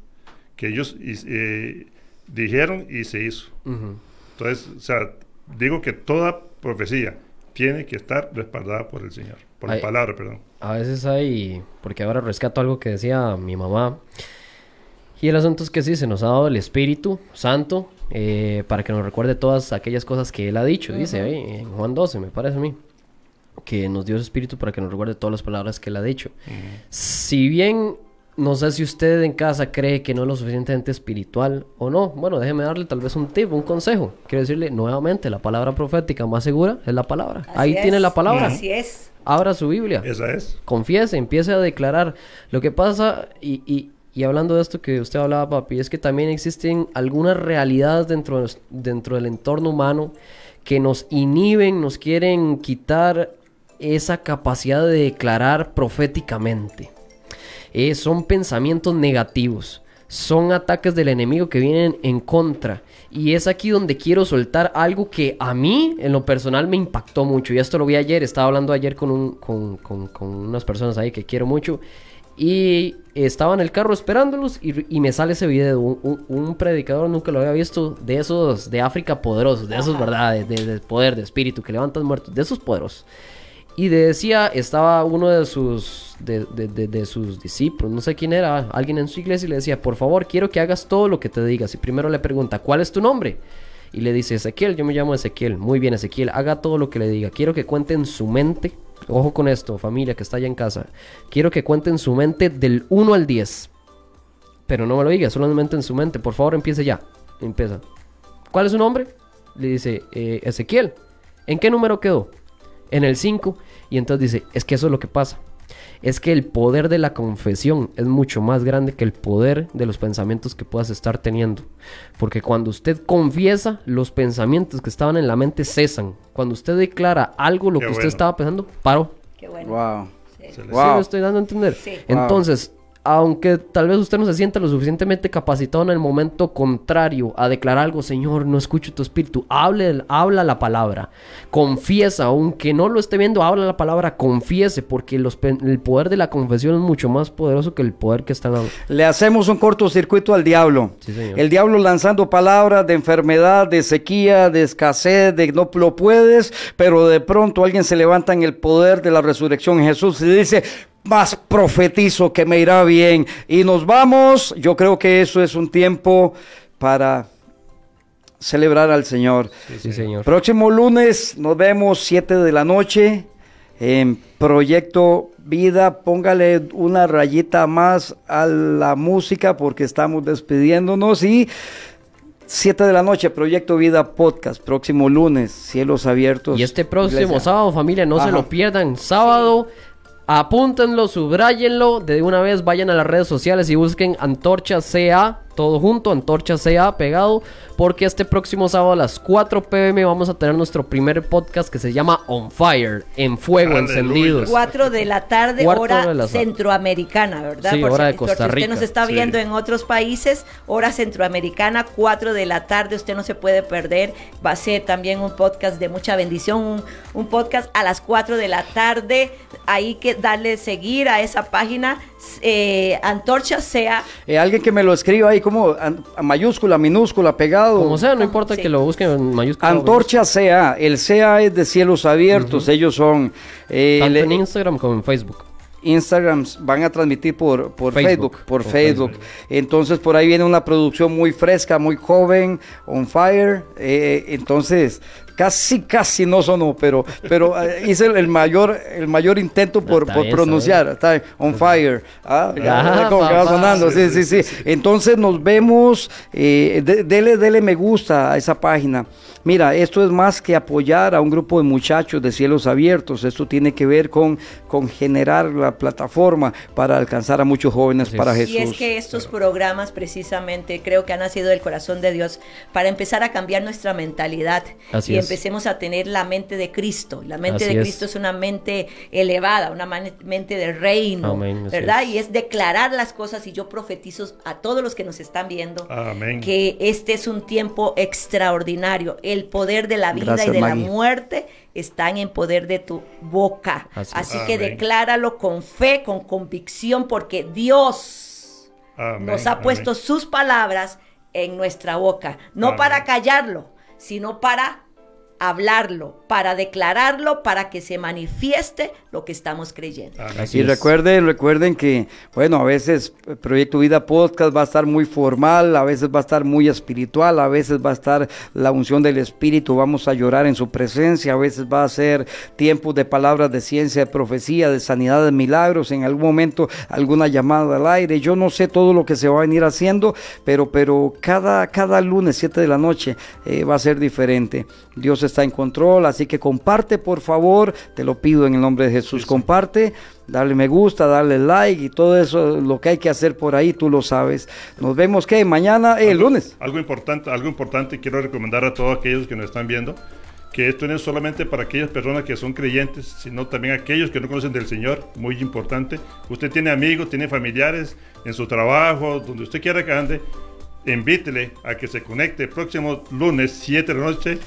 Que ellos eh, dijeron y se hizo. Entonces, o sea, digo que toda profecía tiene que estar respaldada por el Señor, por la palabra, perdón. A veces hay, porque ahora rescato algo que decía mi mamá, y el asunto es que sí, se nos ha dado el Espíritu Santo eh, para que nos recuerde todas aquellas cosas que Él ha dicho, dice ahí en Juan 12, me parece a mí, que nos dio ese Espíritu para que nos recuerde todas las palabras que Él ha dicho. Si bien no sé si usted en casa cree que no es lo suficientemente espiritual o no. Bueno, déjeme darle tal vez un tip, un consejo. Quiero decirle nuevamente, la palabra profética más segura es la palabra. Ahí tiene la palabra. Así es. Abra su Biblia. Esa es. Confiese, empiece a declarar. Lo que pasa, y, y, y, hablando de esto que usted hablaba, papi, es que también existen algunas realidades dentro, dentro del entorno humano que nos inhiben, nos quieren quitar esa capacidad de declarar proféticamente. Eh, son pensamientos negativos, son ataques del enemigo que vienen en contra. Y es aquí donde quiero soltar algo que a mí, en lo personal, me impactó mucho. Y esto lo vi ayer, estaba hablando ayer con, un, con, con, unas personas ahí que quiero mucho. Y estaba en el carro esperándolos y, me sale ese video. Un, un, predicador, nunca lo había visto, de esos de África poderosos, de esos, ¿verdad? De, de, poder, de espíritu, que levantan muertos, de esos poderosos. Y decía, estaba uno de sus, de, de, sus discípulos, no sé quién era, alguien en su iglesia y le decía, por favor, quiero que hagas todo lo que te digas. Y primero le pregunta, ¿cuál es tu nombre? Y le dice, Ezequiel, yo me llamo Ezequiel. Muy bien, Ezequiel, haga todo lo que le diga. Quiero que cuente en su mente, ojo con esto, familia que está allá en casa. Quiero que cuente en su mente del 1 al 10. Pero no me lo diga, solamente en su mente. Por favor, empiece ya. Empieza. ¿Cuál es su nombre? Le dice, eh, Ezequiel. ¿En qué número quedó? En el 5. Y entonces dice, es que eso es lo que pasa. Es que el poder de la confesión es mucho más grande que el poder de los pensamientos que puedas estar teniendo. Porque cuando usted confiesa, los pensamientos que estaban en la mente cesan. Cuando usted declara algo, lo que usted estaba pensando, paró. Qué bueno. Wow. Sí. lo estoy dando a entender. Entonces, aunque tal vez usted no se sienta lo suficientemente capacitado en el momento contrario a declarar algo, Señor, no escucho tu espíritu, hable, habla la palabra, confiesa, aunque no lo esté viendo, habla la palabra, confiese, porque el poder de la confesión es mucho más poderoso que el poder que están Le hacemos un cortocircuito al diablo. el diablo lanzando palabras de enfermedad, de sequía, de escasez, de no lo puedes, pero de pronto alguien se levanta en el poder de la resurrección. En Jesús y dice, más profetizo que me irá bien. Y nos vamos. Yo creo que eso es un tiempo para celebrar al Señor. Sí, señor. Próximo lunes nos vemos 7 de la noche en Proyecto Vida. Póngale una rayita más a la música porque estamos despidiéndonos y 7 de la noche, Proyecto Vida Podcast, próximo lunes, cielos abiertos. Y este próximo sábado, familia, no se lo pierdan. Sábado. Apúntenlo, subrayenlo, de una vez vayan a las redes sociales y busquen Antorcha CA todo junto, Antorcha sea pegado, porque este próximo sábado a las 4 pm vamos a tener nuestro primer podcast que se llama On Fire, en fuego, encendidos. 4 de la tarde, hora centroamericana, ¿verdad? Sí, hora de Costa Rica. Si usted nos está viendo en otros países, hora centroamericana, 4 de la tarde, usted no se puede perder. Va a ser también un podcast de mucha bendición, un, podcast a las 4 de la tarde. Ahí que darle seguir a esa página, eh, Antorcha sea. Eh, alguien que me lo escriba ahí como mayúscula, minúscula, pegado. Como sea, no importa que lo busquen en mayúscula. Antorcha CA, el CA es de cielos abiertos, ellos son... Eh, Tanto en Instagram como en Facebook. Instagram van a transmitir por, por Facebook, por, Facebook. Entonces por ahí viene una producción muy fresca, muy joven, on fire. Eh, entonces casi, casi no sonó, pero, pero eh, hice el, mayor, el mayor intento por, pronunciar. ¿eh? Está on fire. Ah, como que va sonando. Sí, sí, sí. Entonces nos vemos. Eh, dele, dele me gusta a esa página. Mira, esto es más que apoyar a un grupo de muchachos de cielos abiertos. Esto tiene que ver con, con generar la plataforma para alcanzar a muchos jóvenes para Jesús. Y es que estos programas precisamente creo que han nacido del corazón de Dios para empezar a cambiar nuestra mentalidad y empecemos a tener la mente de Cristo. La mente de Cristo es. una mente elevada, una mente del reino, ¿verdad? Y es declarar las cosas y yo profetizo a todos los que nos están viendo que este es un tiempo extraordinario. El poder de la vida y de la muerte están en poder de tu boca. Así, que decláralo con fe, con convicción, porque Dios nos ha puesto sus palabras en nuestra boca, no para callarlo, sino para hablarlo, para declararlo, para que se manifieste lo que estamos creyendo. y recuerden, recuerden que, bueno, a veces Proyecto Vida Podcast va a estar muy formal, a veces va a estar muy espiritual, a veces va a estar la unción del Espíritu, vamos a llorar en su presencia, a veces va a ser tiempo de palabras de ciencia, de profecía, de sanidad, de milagros, en algún momento alguna llamada al aire. Yo no sé todo lo que se va a venir haciendo, pero, pero cada, cada lunes, 7 de la noche, eh, va a ser diferente. Dios está en control, así que comparte por favor, te lo pido en el nombre de Jesús, comparte, dale me gusta, dale like y todo eso, lo que hay que hacer por ahí, tú lo sabes. Nos vemos que mañana, el lunes. Algo importante, algo importante quiero recomendar a todos aquellos que nos están viendo, que esto no es solamente para aquellas personas que son creyentes, sino también aquellos que no conocen del Señor, muy importante. Usted tiene amigos, tiene familiares en su trabajo, donde usted quiera que ande, invítele a que se conecte el próximo lunes 7 de la noche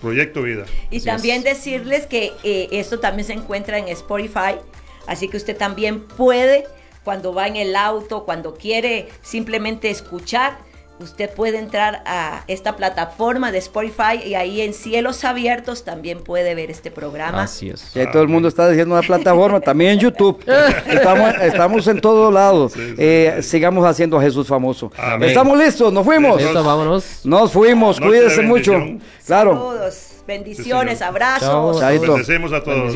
Proyecto Vida. Y también decirles que eh, esto también se encuentra en Spotify, así que usted también puede, cuando va en el auto, cuando quiere simplemente escuchar, usted puede entrar a esta plataforma de Spotify y ahí en Cielos Abiertos también puede ver este programa. Así es. todo el mundo está diciendo una plataforma, también en YouTube. Estamos, estamos en todos lados. Eh, sigamos haciendo a Jesús famoso. Estamos listos, nos fuimos. vámonos. Nos fuimos, cuídense mucho. Claro. Bendiciones, abrazos. Bendecimos a todos.